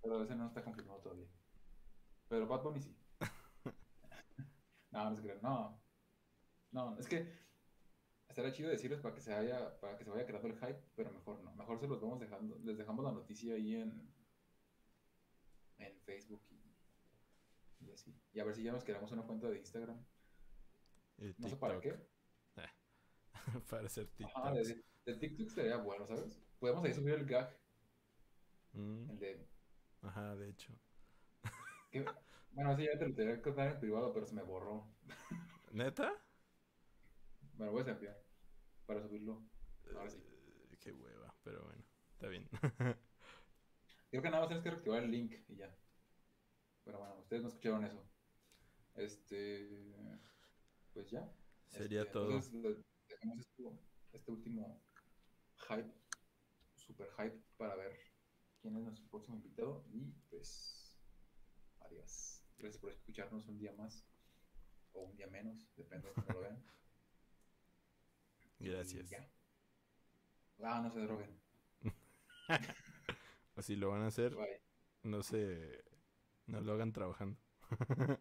Pero ese no está confirmado todavía. Pero Bad Bunny sí. No, no se crean. No. No, es que estaría chido decirles para que se vaya, para que se vaya creando el hype, pero mejor no. Mejor se los vamos dejando, les dejamos la noticia ahí en, en Facebook y, y así. Y a ver si ya nos creamos una cuenta de Instagram. Y No sé para qué. para hacer TikToks. de, de TikTok sería bueno, ¿sabes? Podemos ahí subir el gag, Mm, el de Ajá, de hecho. Que- bueno, sí, ya te lo tenía que contar en privado, pero se me borró. ¿Neta? Me lo voy a enviar para subirlo. Ahora sí. Eh, qué hueva, pero bueno, está bien. Creo que nada más tienes que reactivar el link y ya. Pero bueno, ustedes no escucharon eso. Este. Pues ya. Sería Este, todo. Entonces, esto- este último hype, super hype, para ver quién es nuestro próximo invitado. Y pues. Adiós. Gracias por escucharnos un día más. O un día menos, depende de cómo lo vean. Gracias. Ah, no se droguen. O si lo van a hacer, Bye. no se. No lo hagan trabajando.